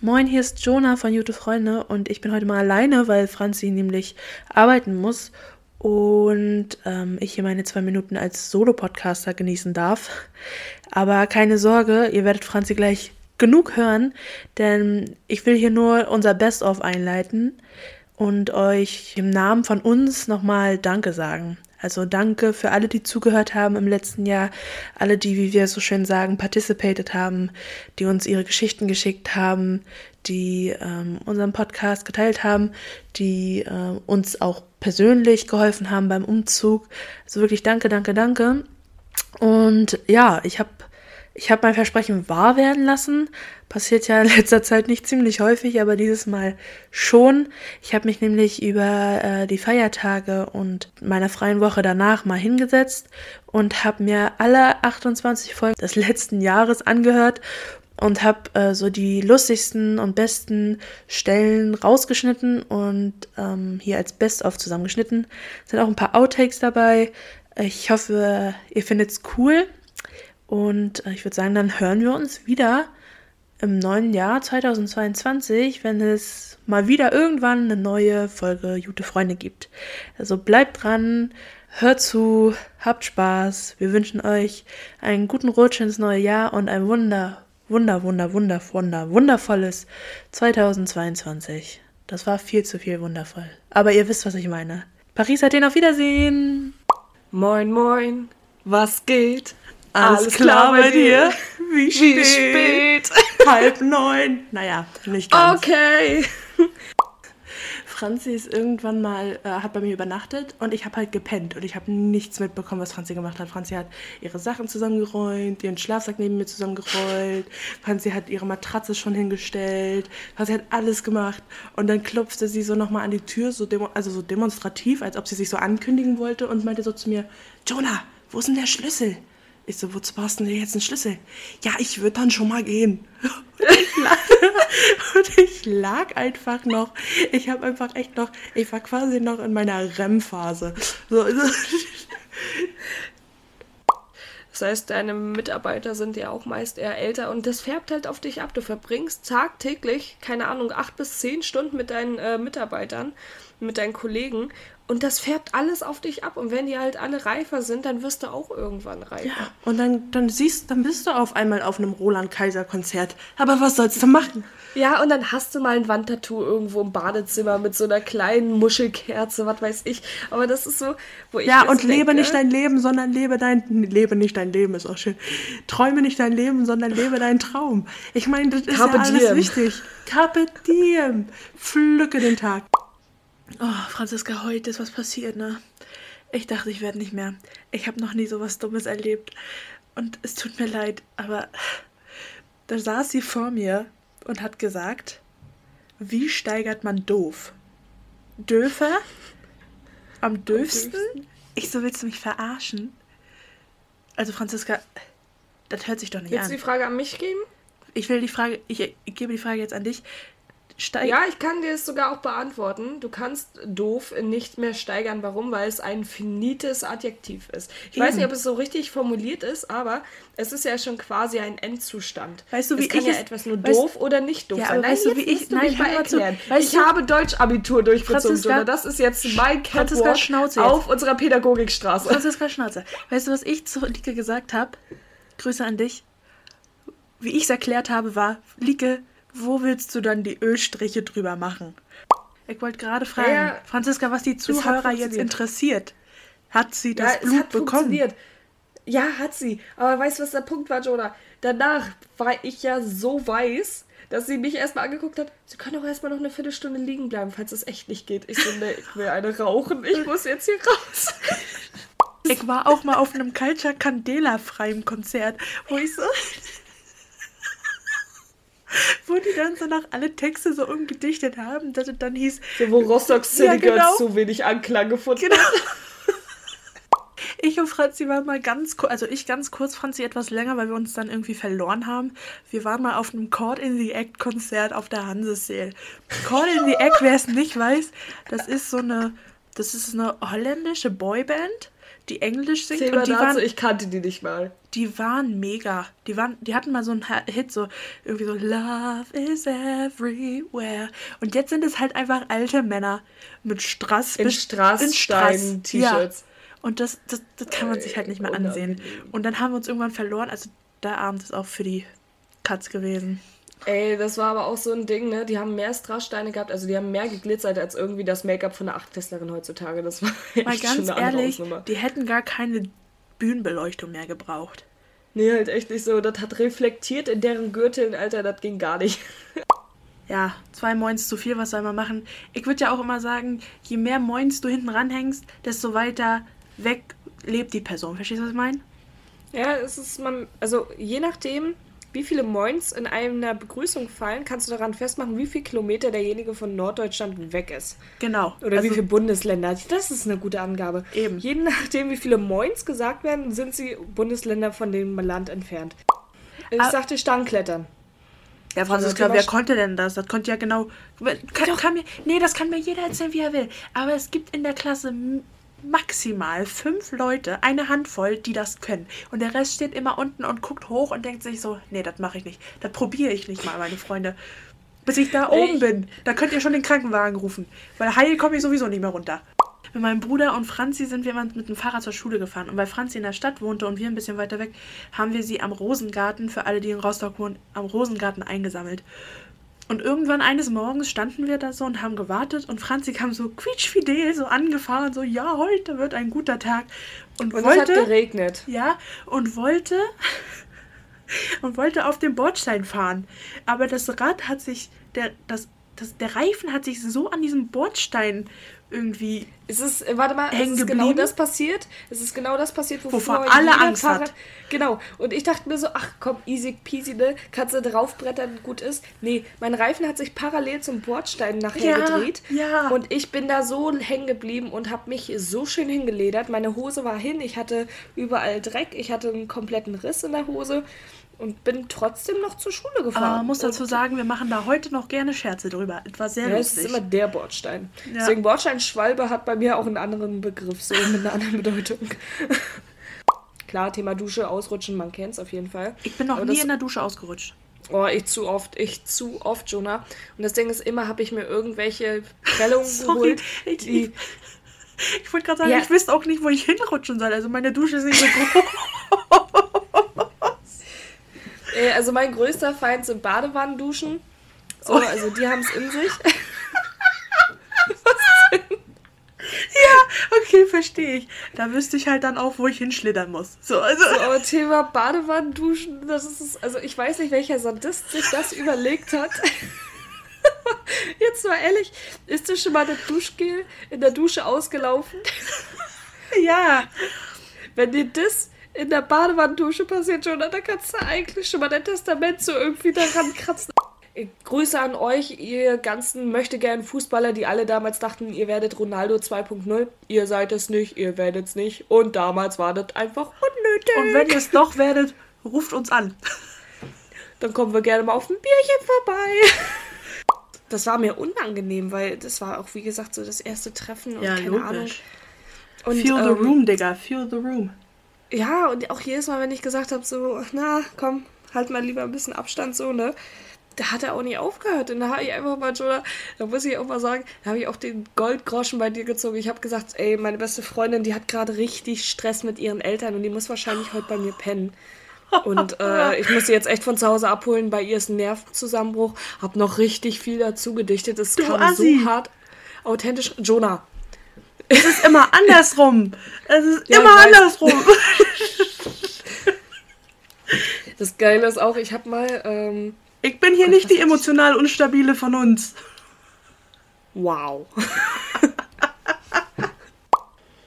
Moin, hier ist Jonah von Jute Freunde und ich bin heute mal alleine, weil Franzi nämlich arbeiten muss und ähm, ich hier meine zwei Minuten als Solo-Podcaster genießen darf. Aber keine Sorge, ihr werdet Franzi gleich genug hören, denn ich will hier nur unser Best-of einleiten und euch im Namen von uns nochmal Danke sagen. Also danke für alle, die zugehört haben im letzten Jahr, alle, die, wie wir so schön sagen, participated haben, die uns ihre Geschichten geschickt haben, die ähm, unseren Podcast geteilt haben, die äh, uns auch persönlich geholfen haben beim Umzug. Also wirklich danke, danke, danke. Und ja, ich habe ich habe mein Versprechen wahr werden lassen. Passiert ja in letzter Zeit nicht ziemlich häufig, aber dieses Mal schon. Ich habe mich nämlich über äh, die Feiertage und meiner freien Woche danach mal hingesetzt und habe mir alle 28 Folgen des letzten Jahres angehört und habe äh, so die lustigsten und besten Stellen rausgeschnitten und ähm, hier als Best-of zusammengeschnitten. Es sind auch ein paar Outtakes dabei. Ich hoffe, ihr findet es cool. Und äh, ich würde sagen, dann hören wir uns wieder im neuen Jahr 2022, wenn es mal wieder irgendwann eine neue Folge Gute Freunde gibt. Also bleibt dran, hört zu, habt Spaß. Wir wünschen euch einen guten Rutsch ins neue Jahr und ein wunder, wunder, wunder, wunder, wunder, wundervolles 2022. Das war viel zu viel wundervoll. Aber ihr wisst, was ich meine. Paris hat den auf Wiedersehen. Moin, moin. Was geht? Alles, Alles klar, bei dir? Wie spät? Wie spät? Halb neun. Naja, nicht ganz. Okay. Franzi ist irgendwann mal, äh, hat bei mir übernachtet und ich habe halt gepennt und ich habe nichts mitbekommen, was Franzi gemacht hat. Franzi hat ihre Sachen zusammengeräumt, ihren Schlafsack neben mir zusammengerollt, Franzi hat ihre Matratze schon hingestellt, Franzi hat alles gemacht und dann klopfte sie so nochmal an die Tür, so also so demonstrativ, als ob sie sich so ankündigen wollte und meinte so zu mir, Jonah, wo ist denn der Schlüssel? Ich so, wozu brauchst du denn jetzt einen Schlüssel? Ja, ich würde dann schon mal gehen. Und ich, lag, einfach noch, ich habe einfach echt noch, ich war quasi noch in meiner REM-Phase. So, Das heißt, deine Mitarbeiter sind ja auch meist eher älter und das färbt halt auf dich ab. Du verbringst tagtäglich, keine Ahnung, acht bis zehn Stunden mit deinen äh, Mitarbeitern, mit deinen Kollegen und das färbt alles auf dich ab. Und wenn die halt alle reifer sind, dann wirst du auch irgendwann reifer. Ja, und dann, dann siehst, dann bist du auf einmal auf einem Roland Kaiser Konzert. Aber was sollst du machen? Ja, und dann hast du mal ein Wandtattoo irgendwo im Badezimmer mit so einer kleinen Muschelkerze, was weiß ich. Aber das ist so, wo ich. Ja, und denke, lebe nicht dein Leben, sondern lebe dein. Lebe nicht dein Leben, ist auch schön. Träume nicht dein Leben, sondern lebe deinen Traum. Ich meine, das ist Carpe ja alles diem. wichtig. Carpe diem. Pflücke den Tag. Oh, Franziska, heute ist was passiert, ne? Ich dachte, ich werde nicht mehr. Ich habe noch nie so was Dummes erlebt. Und es tut mir leid, aber da saß sie vor mir und hat gesagt, wie steigert man doof? Döfer? Am döfsten? Ich so, willst du mich verarschen? Also, Franziska, das hört sich doch nicht Willst an. Willst du die Frage an mich geben? Ich will die Frage, ich, ich gebe die Frage jetzt an dich steigern. Ja, ich kann dir es sogar auch beantworten. Du kannst doof nicht mehr steigern. Warum? Weil es ein finites Adjektiv ist. Ich Eben. weiß nicht, ob es so richtig formuliert ist, aber es ist ja schon quasi ein Endzustand. Weißt du, wie es kann ich ja es, etwas nur doof oder nicht doof ja, sein. Weißt du, wie ich, nein, mal erklären. ich du, habe Deutschabitur durchgezogen, Jonah. Das ist jetzt mein Catwalk Schnauze auf jetzt. unserer Pädagogikstraße. Franziska Schnauze. Weißt du, was ich zu Lieke gesagt habe? Grüße an dich. Wie ich es erklärt habe, war, Lieke, wo willst du dann die Ölstriche drüber machen? Ich wollte gerade fragen, ja, Franziska, was die Zuhörer jetzt interessiert. Hat sie das ja, Blut bekommen? Ja, hat sie. Aber weißt du, was der Punkt war, Jonah? Danach war ich ja so weiß, dass sie mich erstmal angeguckt hat. Sie können auch erstmal noch eine Viertelstunde liegen bleiben, falls es echt nicht geht. Ich so, ne, ich will eine rauchen. Ich muss jetzt hier raus. Ich war auch mal auf einem Culture Candela freiem Konzert, wo ich so wo die dann so noch alle Texte so umgedichtet haben, dass es dann hieß. So, wo Rostock City ja, genau. zu wenig Anklang gefunden genau. Ich und Franzi waren mal ganz kurz, also ich ganz kurz, Franzi etwas länger, weil wir uns dann irgendwie verloren haben. Wir waren mal auf einem Chord in the Act Konzert auf der Hanseseel. Chord in the Act, wer es nicht weiß, das ist so eine, das ist eine holländische Boyband, die Englisch singt. und die dazu, waren, ich kannte die nicht mal. Die waren mega. Die waren, die hatten mal so einen Hit, so irgendwie so Love is everywhere. Und jetzt sind es halt einfach alte Männer mit Strass in Strassstein-T-Shirts. Ja. Und das, das, das kann man sich halt nicht mehr ansehen. Und dann haben wir uns irgendwann verloren. Also der Abend ist auch für die Katz gewesen. Ey, das war aber auch so ein Ding, ne? Die haben mehr Strasssteine gehabt, also die haben mehr geglitzert als irgendwie das Make-up von einer Achtklässlerin heutzutage. Das war Mal echt ganz schon eine ehrlich, die hätten gar keine Bühnenbeleuchtung mehr gebraucht. Nee, halt echt nicht so. Das hat reflektiert in deren Gürteln, Alter, das ging gar nicht. ja, zwei Moins zu viel, was soll man machen? Ich würde ja auch immer sagen, je mehr Moins du hinten ranhängst, desto weiter weg lebt die Person. Verstehst du, was ich meine? Ja, es ist man, also je nachdem, wie viele Moins in einer Begrüßung fallen, kannst du daran festmachen, wie viel Kilometer derjenige von Norddeutschland weg ist. Genau. Oder also, wie viele Bundesländer. Das ist eine gute Angabe. Eben. Je nachdem, wie viele Moins gesagt werden, sind sie Bundesländer von dem Land entfernt. Ich ah, sagte Stangklettern. Ja, Franziska, also, wer konnte denn das? Das konnte ja genau. Kann, kann mir, nee, das kann mir jeder erzählen, wie er will. Aber es gibt in der Klasse maximal fünf Leute, eine Handvoll, die das können. Und der Rest steht immer unten und guckt hoch und denkt sich so, nee, das mache ich nicht. Das probiere ich nicht mal, meine Freunde. Bis ich da oben ich. bin. Da könnt ihr schon den Krankenwagen rufen. Weil heil komme ich sowieso nicht mehr runter. Mit meinem Bruder und Franzi sind wir mal mit dem Fahrrad zur Schule gefahren. Und weil Franzi in der Stadt wohnte und wir ein bisschen weiter weg, haben wir sie am Rosengarten, für alle, die in Rostock wohnen, am Rosengarten eingesammelt. Und irgendwann eines Morgens standen wir da so und haben gewartet und Franzi kam so quietschfidel so angefahren, so ja, heute wird ein guter Tag. Und, und wollte, es hat geregnet. Ja, und wollte und wollte auf dem Bordstein fahren. Aber das Rad hat sich, der, das, das, der Reifen hat sich so an diesem Bordstein irgendwie. Es ist, warte mal, es ist genau das passiert. Es ist genau das passiert, wovor, wovor alle Angst Fahrer, hat. Genau. Und ich dachte mir so, ach komm, easy peasy, ne? Kannst du draufbrettern, gut ist. Nee, mein Reifen hat sich parallel zum Bordstein nachher ja, gedreht. Ja. Und ich bin da so hängen geblieben und habe mich so schön hingeledert. Meine Hose war hin, ich hatte überall Dreck, ich hatte einen kompletten Riss in der Hose und bin trotzdem noch zur Schule gefahren. Aber muss dazu sagen, wir machen da heute noch gerne Scherze drüber. Etwas sehr ja, lustig. Es ist immer der Bordstein. Ja. Deswegen Bordsteinschwalbe hat bei mir auch einen anderen Begriff, so mit einer anderen Bedeutung. Klar, Thema Dusche, Ausrutschen, man kennt es auf jeden Fall. Ich bin noch Aber nie in der Dusche ausgerutscht. Oh, ich zu oft, ich zu oft, Jonah. Und das Ding ist immer, habe ich mir irgendwelche Prellungen geholt, die... Ich wollte gerade sagen, ja. ich wüsste auch nicht, wo ich hinrutschen soll. Also meine Dusche ist nicht so groß. Äh, also mein größter Feind sind Badewannenduschen. So, oh. also die haben es in sich. Ja, okay, verstehe ich. Da wüsste ich halt dann auch, wo ich hinschlittern muss. So, also. So, aber Thema Badewannenduschen, das ist, also ich weiß nicht, welcher Sadist sich das überlegt hat. Jetzt mal ehrlich, ist dir schon mal das Duschgel in der Dusche ausgelaufen? Ja. Wenn dir das in der Badewannendusche passiert schon, da kannst du eigentlich schon mal dein Testament so irgendwie daran kratzen. Grüße an euch, ihr ganzen möchte gern Fußballer, die alle damals dachten, ihr werdet Ronaldo 2.0. Ihr seid es nicht, ihr werdet es nicht. Und damals war das einfach unnötig. Und wenn ihr es doch werdet, ruft uns an. Dann kommen wir gerne mal auf ein Bierchen vorbei. Das war mir unangenehm, weil das war auch, wie gesagt, so das erste Treffen und ja, keine logisch. Ahnung. Und, feel the ähm, room, Digga, feel the room. Ja, und auch jedes Mal, wenn ich gesagt habe, so, na, komm, halt mal lieber ein bisschen Abstand, so, ne? Da hat er auch nicht aufgehört. Und da habe ich einfach mal, Jonah, da muss ich auch mal sagen, da habe ich auch den Goldgroschen bei dir gezogen. Ich habe gesagt, ey, meine beste Freundin, die hat gerade richtig Stress mit ihren Eltern und die muss wahrscheinlich heute bei mir pennen. Und äh, ich muss sie jetzt echt von zu Hause abholen. Bei ihr ist ein Nervenzusammenbruch. Hab noch richtig viel dazu gedichtet. Es kam Assi. so hart authentisch. Jonah, es ist immer andersrum. Es ist ja, immer andersrum. Das Geile ist auch, ich habe mal. Ähm, ich bin hier Gott, nicht die emotional unstabile von uns. Wow.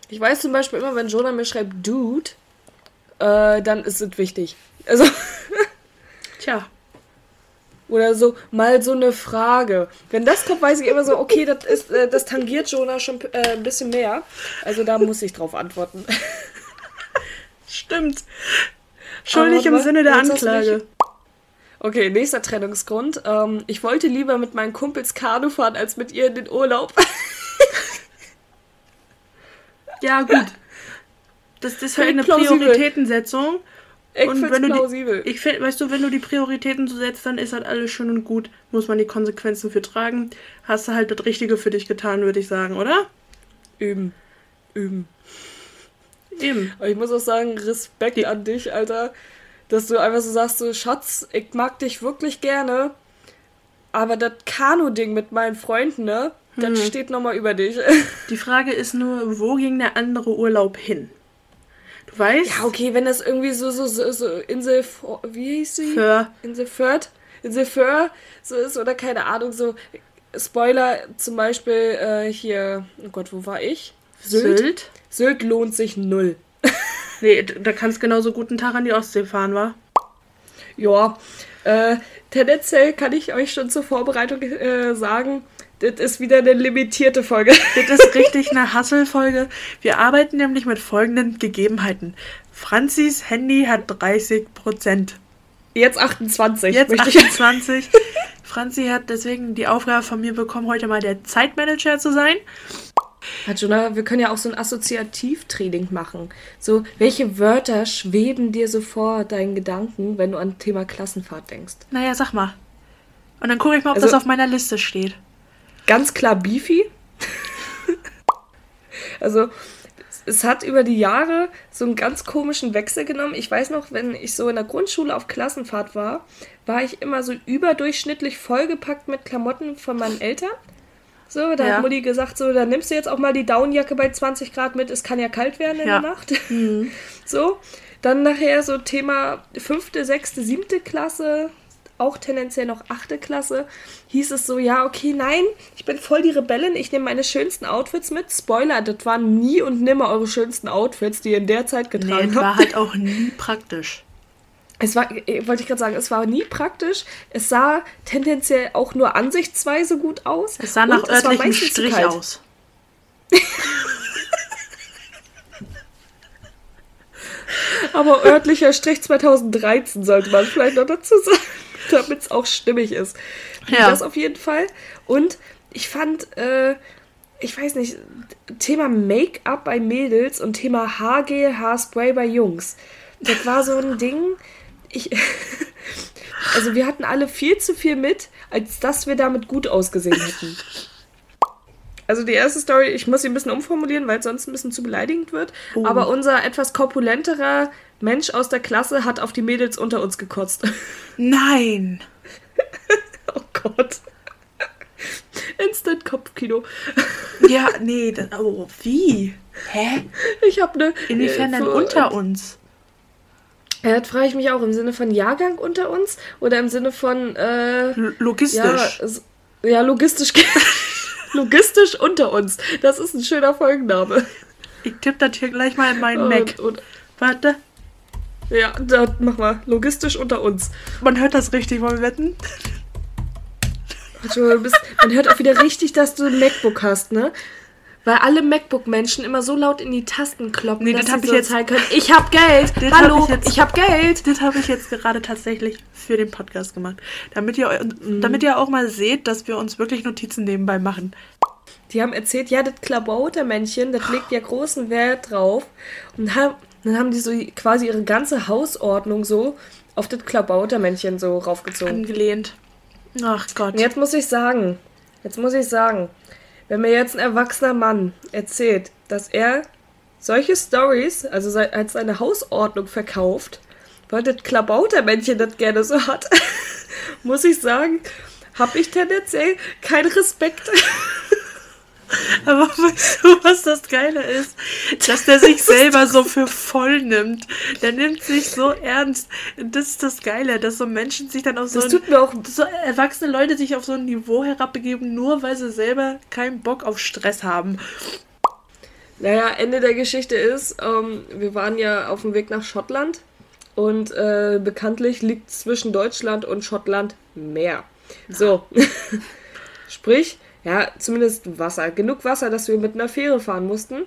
ich weiß zum Beispiel immer, wenn Jonah mir schreibt Dude, äh, dann ist es wichtig. Also. Tja. Oder so, mal so eine Frage. Wenn das kommt, weiß ich immer so, okay, das, ist, äh, das tangiert Jonah schon äh, ein bisschen mehr. Also da muss ich drauf antworten. Stimmt. Schuldig im Sinne der Anklage. Okay, nächster Trennungsgrund. Ähm, ich wollte lieber mit meinen Kumpels Kanu fahren, als mit ihr in den Urlaub. ja, gut. Das, das ist halt eine Prioritätensetzung. Ich wenn du plausibel. Die, ich find, weißt du, wenn du die Prioritäten so setzt, dann ist halt alles schön und gut. Muss man die Konsequenzen für tragen. Hast du halt das Richtige für dich getan, würde ich sagen, oder? Üben. Üben. Eben. Aber ich muss auch sagen, Respekt an dich, Alter. Dass du einfach so sagst, so, Schatz, ich mag dich wirklich gerne. Aber das Kanu-Ding mit meinen Freunden, ne? Hm. Das steht nochmal über dich. Die Frage ist nur, wo ging der andere Urlaub hin? Du weißt? Ja, okay, wenn das irgendwie so, so, so, so Insel, wie hieß sie? Für Insel Fürth, Insel Föhr so ist oder keine Ahnung, so Spoiler zum Beispiel äh, hier, oh Gott, wo war ich? Sylt. Sylt lohnt sich null. Nee, da kannst genauso gut einen Tag an die Ostsee fahren, wa? Ja, äh, tendenziell kann ich euch schon zur Vorbereitung äh, sagen, das ist wieder eine limitierte Folge. Das ist richtig eine Hasselfolge. Wir arbeiten nämlich mit folgenden Gegebenheiten. Franzis Handy hat 30 Prozent. Jetzt 28. Jetzt möchte ich- 28. Franzi hat deswegen die Aufgabe von mir bekommen, heute mal der Zeitmanager zu sein. Hat Jonah, wir können ja auch so ein Assoziativtraining machen. So, welche Wörter schweben dir so vor deinen Gedanken, wenn du an Thema Klassenfahrt denkst? Naja, sag mal. Und dann gucke ich mal, ob Also- das auf meiner Liste steht. Ganz klar Beefy. also, es- hat über die Jahre so einen ganz komischen Wechsel genommen. Ich weiß noch, wenn ich so in der Grundschule auf Klassenfahrt war, war ich immer so überdurchschnittlich vollgepackt mit Klamotten von meinen Eltern. So, da Ja. hat Mutti gesagt, so, dann nimmst du jetzt auch mal die Downjacke bei 20 Grad mit, es kann ja kalt werden in Ja. der Nacht. So, dann nachher so Thema fünfte, sechste, siebte Klasse, auch tendenziell noch achte Klasse, hieß es so, ja, okay, nein, ich bin voll die Rebellin, ich nehme meine schönsten Outfits mit. Spoiler, das waren nie und nimmer eure schönsten Outfits, die ihr in der Zeit Nee, getragen es habt. war halt auch nie praktisch. Es war, äh, wollte ich gerade sagen, es war nie praktisch. Es sah tendenziell auch nur ansichtsweise gut aus. Es sah nach örtlichem Strich aus. Aber örtlicher Strich 2013 sollte man vielleicht noch dazu sagen, damit es auch stimmig ist. Ja. Das auf jeden Fall. Und ich fand, äh, ich weiß nicht, Thema Make-up bei Mädels und Thema Haargel, Haarspray bei Jungs. Das war so ein Ding. Ich, also wir hatten alle viel zu viel mit, als dass wir damit gut ausgesehen hätten. Also die erste Story, ich muss sie ein bisschen umformulieren, weil es sonst ein bisschen zu beleidigend wird. Oh. Aber unser etwas korpulenterer Mensch aus der Klasse hat auf die Mädels unter uns gekotzt. Nein! oh Gott. Instant Kopfkino. Ja, nee, das, oh, wie? Hä? Ich habe eine. Inwiefern denn für- unter uns? Ja, das frage ich mich auch. Im Sinne von Jahrgang unter uns oder im Sinne von. Äh, Logistisch. ja, ja, logistisch. logistisch unter uns. Das ist ein schöner Folgenname. Ich tippe das hier gleich mal in meinen Mac. Und, und, Warte, ja, da mach mal. Logistisch unter uns. man hört das richtig, wollen wir wetten? Du bist, man hört auch wieder richtig, dass du ein MacBook hast, ne? Weil alle MacBook-Menschen immer so laut in die Tasten kloppen, Nee, dass das sie hab ich so jetzt- zeigen können, ich hab Geld, Das hallo, hab ich jetzt- ich hab Geld. Das habe ich jetzt gerade tatsächlich für den Podcast gemacht. Damit ihr, eu- damit ihr auch mal seht, dass wir uns wirklich Notizen nebenbei machen. Die haben erzählt, ja, das Klabautermännchen, das legt ja großen Wert drauf. Und haben, dann haben die so quasi ihre ganze Hausordnung so auf das Klabautermännchen so raufgezogen. Angelehnt. Ach Gott. Und jetzt muss ich sagen, jetzt muss ich sagen, wenn mir jetzt ein erwachsener Mann erzählt, dass er solche Stories, also als seine Hausordnung verkauft, weil das Klabautermännchen das gerne so hat, muss ich sagen, habe ich tendenziell keinen Respekt. Aber weißt du, was das Geile ist? Dass der sich selber so für voll nimmt. Der nimmt sich so ernst. Das ist das Geile, dass so Menschen sich dann auf so Das ein, tut mir auch so erwachsene Leute sich auf so ein Niveau herabbegeben, nur weil sie selber keinen Bock auf Stress haben. Naja, Ende der Geschichte ist, ähm, wir waren ja auf dem Weg nach Schottland und äh, bekanntlich liegt zwischen Deutschland und Schottland Meer. So. Sprich, ja, zumindest Wasser. Genug Wasser, dass wir mit einer Fähre fahren mussten.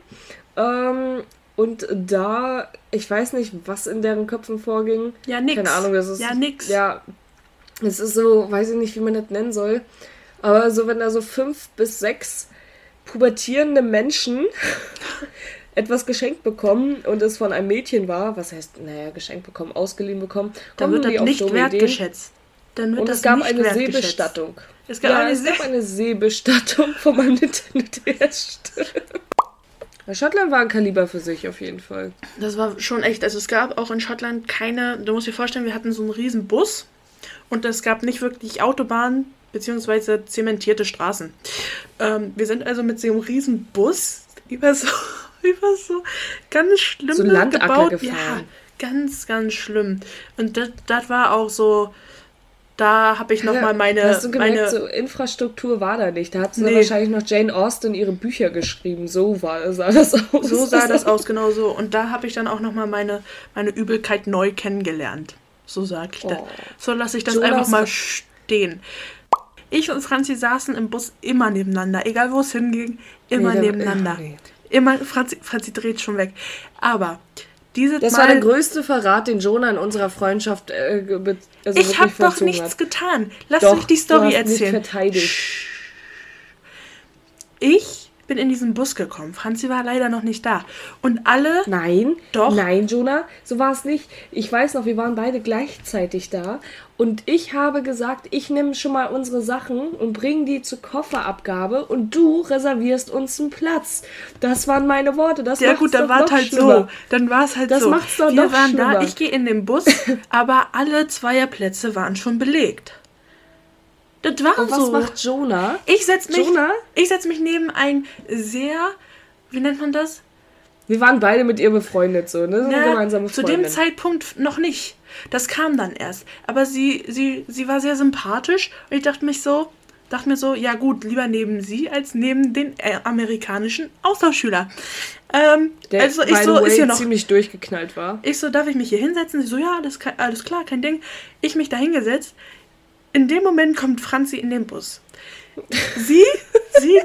Ähm, und da, ich weiß nicht, was in deren Köpfen vorging. Ja, nix. Keine Ahnung, das ist. Ja, nix. Ja, es ist so, weiß ich nicht, wie man das nennen soll. Aber so, wenn da so fünf bis sechs pubertierende Menschen etwas geschenkt bekommen und es von einem Mädchen war, was heißt, naja, geschenkt bekommen, ausgeliehen bekommen, dann wird das nicht wertgeschätzt. Dann wird und das es gab eine Seebestattung. Es gab, ja, eine, es gab eine Seebestattung von meinem Nintendo DS. Schottland war ein Kaliber für sich auf jeden Fall. Das war schon echt. Also es gab auch in Schottland keine, du musst dir vorstellen, wir hatten so einen riesen Bus und es gab nicht wirklich Autobahnen bzw. zementierte Straßen. Ähm, wir sind also mit so einem riesen Bus über so, über so ganz schlimm so gebaut. Gefahren. Ja, ganz, ganz schlimm. Und das, das war auch so, da habe ich nochmal meine. Hast du gemerkt, meine so Infrastruktur war da nicht. Da hat sie nee. wahrscheinlich noch Jane Austen ihre Bücher geschrieben. So war, sah das aus. So sah das aus, genau so. Und da habe ich dann auch nochmal meine, meine Übelkeit neu kennengelernt. So sag ich oh. das. So lasse ich das Jonas einfach mal stehen. Ich und Franzi saßen im Bus immer nebeneinander, egal wo es hinging, immer nee, nebeneinander. Immer, Franzi, Franzi dreht schon weg. Aber diese Das Mal, war der größte Verrat, den Jonah in unserer Freundschaft äh, also Ich habe doch nichts hat. getan. Lass doch, mich die Story du hast erzählen. Nicht verteidigt. Ich bin in diesen Bus gekommen. Franzi war leider noch nicht da. Und alle. Nein. Doch. Nein, Jonah, so war es nicht. Ich weiß noch, wir waren beide gleichzeitig da. Und ich habe gesagt, ich nehme schon mal unsere Sachen und bringe die zur Kofferabgabe und du reservierst uns einen Platz. Das waren meine Worte. Das ja gut, dann war es halt schlimmer. so. Dann war es halt das so. Das macht's doch wir noch waren schlimmer. da, ich gehe in den Bus, aber alle Zweierplätze waren schon belegt. Das war Und so. Was macht Jonah? Ich setze mich, Ich setz mich neben ein sehr, wie nennt man das? Wir waren beide mit ihr befreundet, so, ne? So ja, gemeinsame Zu dem Zeitpunkt noch nicht. Das kam dann erst. Aber sie, sie, sie war sehr sympathisch und ich dachte mich so, dachte mir so, ja gut, lieber neben sie als neben den äh, amerikanischen Austauschschüler. Ähm, Der, also ich so, ist hier noch ziemlich durchgeknallt war. Ich so, darf ich mich hier hinsetzen? Sie so, ja, das kann, alles klar, kein Ding. Ich mich da hingesetzt. In dem Moment kommt Franzi in den Bus. Sie, sie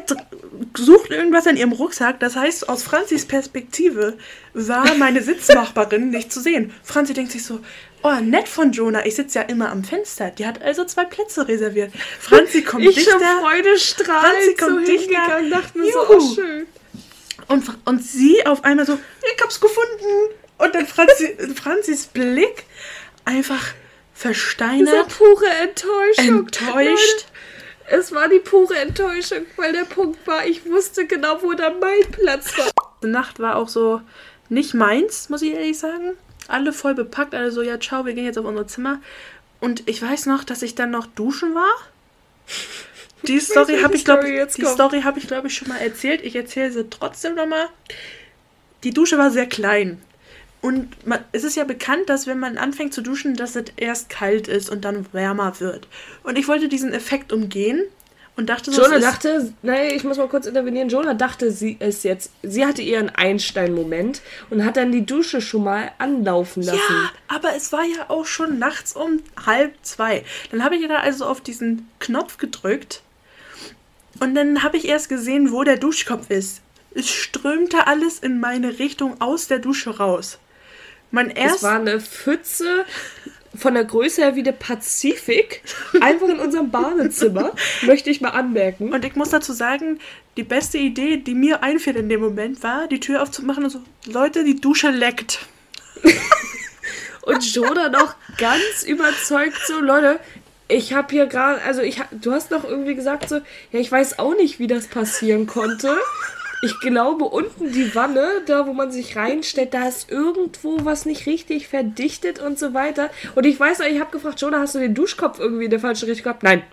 sucht irgendwas in ihrem Rucksack. Das heißt, aus Franzis Perspektive war meine Sitznachbarin nicht zu sehen. Franzi denkt sich so, oh, nett von Jonah. Ich sitze ja immer am Fenster. Die hat also zwei Plätze reserviert. Franzi kommt ich dichter. Freude Franzi kommt so dichter. dachte mir so, oh, schön. Und, und sie auf einmal so, ich hab's gefunden. Und dann Franzi, Franzis Blick einfach versteinert. Diese pure Enttäuschung. Enttäuscht. Es war die pure Enttäuschung, weil der Punkt war, ich wusste genau, wo da mein Platz war. Die Nacht war auch so nicht meins, muss ich ehrlich sagen. Alle voll bepackt, alle so, ja, ciao, wir gehen jetzt auf unser Zimmer. Und ich weiß noch, dass ich dann noch duschen war. Die Story habe ich, glaube die Story habe ich, glaube ich, schon mal erzählt. Ich erzähle sie trotzdem nochmal. Die Dusche war sehr klein. Und man, es ist ja bekannt, dass wenn man anfängt zu duschen, dass es erst kalt ist und dann wärmer wird. Und ich wollte diesen Effekt umgehen und dachte so. Jonah dachte, nein, ich muss mal kurz intervenieren. Jonah dachte, sie ist jetzt, sie hatte ihren Einstein-Moment und hat dann die Dusche schon mal anlaufen lassen. Ja, aber es war ja auch schon nachts um halb zwei. Dann habe ich da also auf diesen Knopf gedrückt und dann habe ich erst gesehen, wo der Duschkopf ist. Es strömte alles in meine Richtung aus der Dusche raus. Mein erst es war eine Pfütze von der Größe her wie der Pazifik, einfach in unserem Badezimmer, möchte ich mal anmerken. Und ich muss dazu sagen, die beste Idee, die mir einfällt in dem Moment, war, die Tür aufzumachen und so, Leute, die Dusche leckt. und Jonah noch ganz überzeugt so, Leute, ich habe hier gerade, also ich, du hast noch irgendwie gesagt so, ja, ich weiß auch nicht, wie das passieren konnte ich glaube, unten die Wanne, da wo man sich reinstellt, da ist irgendwo was nicht richtig verdichtet und so weiter. Und ich weiß noch, ich habe gefragt, Jonah, hast du den Duschkopf irgendwie in der falschen Richtung gehabt? Nein,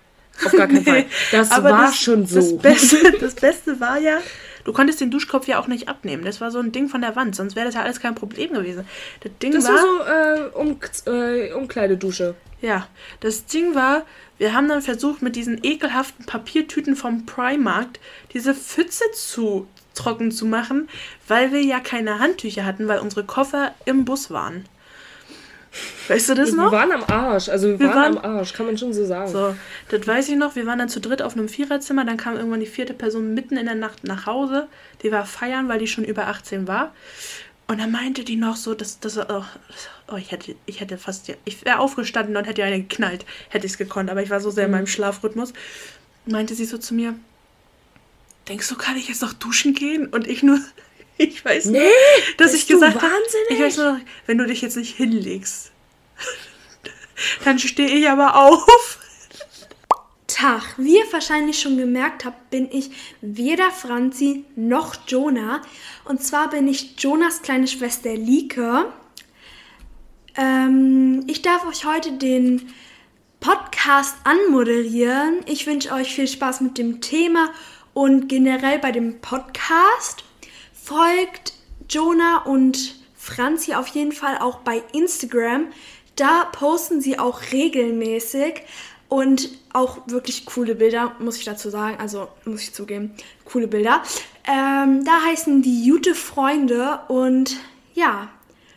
auf gar keinen Fall. Das war das, schon so. Das Beste, das Beste war ja, du konntest den Duschkopf ja auch nicht abnehmen. Das war so ein Ding von der Wand, sonst wäre das ja alles kein Problem gewesen. Das Ding das war, war so äh, um, äh, Umkleidedusche. Ja, das Ding war, wir haben dann versucht, mit diesen ekelhaften Papiertüten vom Primark diese Pfütze zu trocken zu machen, weil wir ja keine Handtücher hatten, weil unsere Koffer im Bus waren. Weißt du das noch? Wir waren am Arsch, also wir, wir waren, waren, am Arsch, kann man schon so sagen. So, das weiß ich noch. Wir waren dann zu dritt auf einem Viererzimmer, dann kam irgendwann die vierte Person mitten in der Nacht nach Hause. Die war feiern, weil die schon über 18 war. Und dann meinte die noch so, dass das oh, oh, ich hätte ich hätte fast ich wäre aufgestanden und hätte eine geknallt, hätte ich es gekonnt, aber ich war so sehr in mhm. meinem Schlafrhythmus. Meinte sie so zu mir, denkst du, kann ich jetzt noch duschen gehen? Und ich nur, Ich weiß Nee, nicht, dass bist ich gesagt habe, wahnsinnig? ich weiß nur, wenn du dich jetzt nicht hinlegst, dann stehe ich aber auf. Tag, wie ihr wahrscheinlich schon gemerkt habt, bin ich weder Franzi noch Jonah. Und zwar bin ich Jonas kleine Schwester Lieke. Ähm, ich darf euch heute den Podcast anmoderieren. Ich wünsche euch viel Spaß mit dem Thema und generell bei dem Podcast. Folgt Jonah und Franzi auf jeden Fall auch bei Instagram. Da posten sie auch regelmäßig und auch wirklich coole Bilder, muss ich dazu sagen. Also muss ich zugeben, coole Bilder. Ähm, da heißen die Jute Freunde und ja,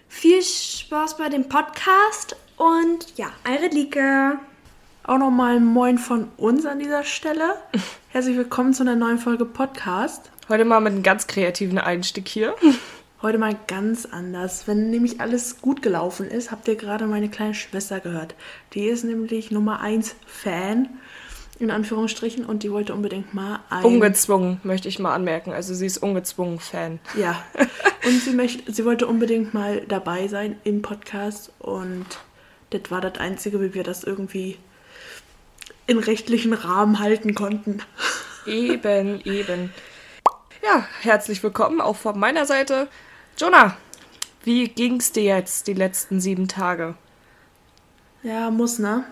viel Spaß bei dem Podcast und ja, eure Lieke. Auch nochmal ein Moin von uns an dieser Stelle. Herzlich willkommen zu einer neuen Folge Podcast. Heute mal mit einem ganz kreativen Einstieg hier. Heute mal ganz anders. Wenn nämlich alles gut gelaufen ist, habt ihr gerade meine kleine Schwester gehört. Die ist nämlich Nummer 1 Fan, in Anführungsstrichen, und die wollte unbedingt mal ein... Ungezwungen, möchte ich mal anmerken. Also sie ist ungezwungen Fan. Ja. Und sie, möchte, sie wollte unbedingt mal dabei sein im Podcast und das war das Einzige, wie wir das irgendwie in rechtlichen Rahmen halten konnten. Eben, eben. Ja, herzlich willkommen auch von meiner Seite. Jonah, wie ging's dir jetzt die letzten sieben Tage? Ja, muss, ne?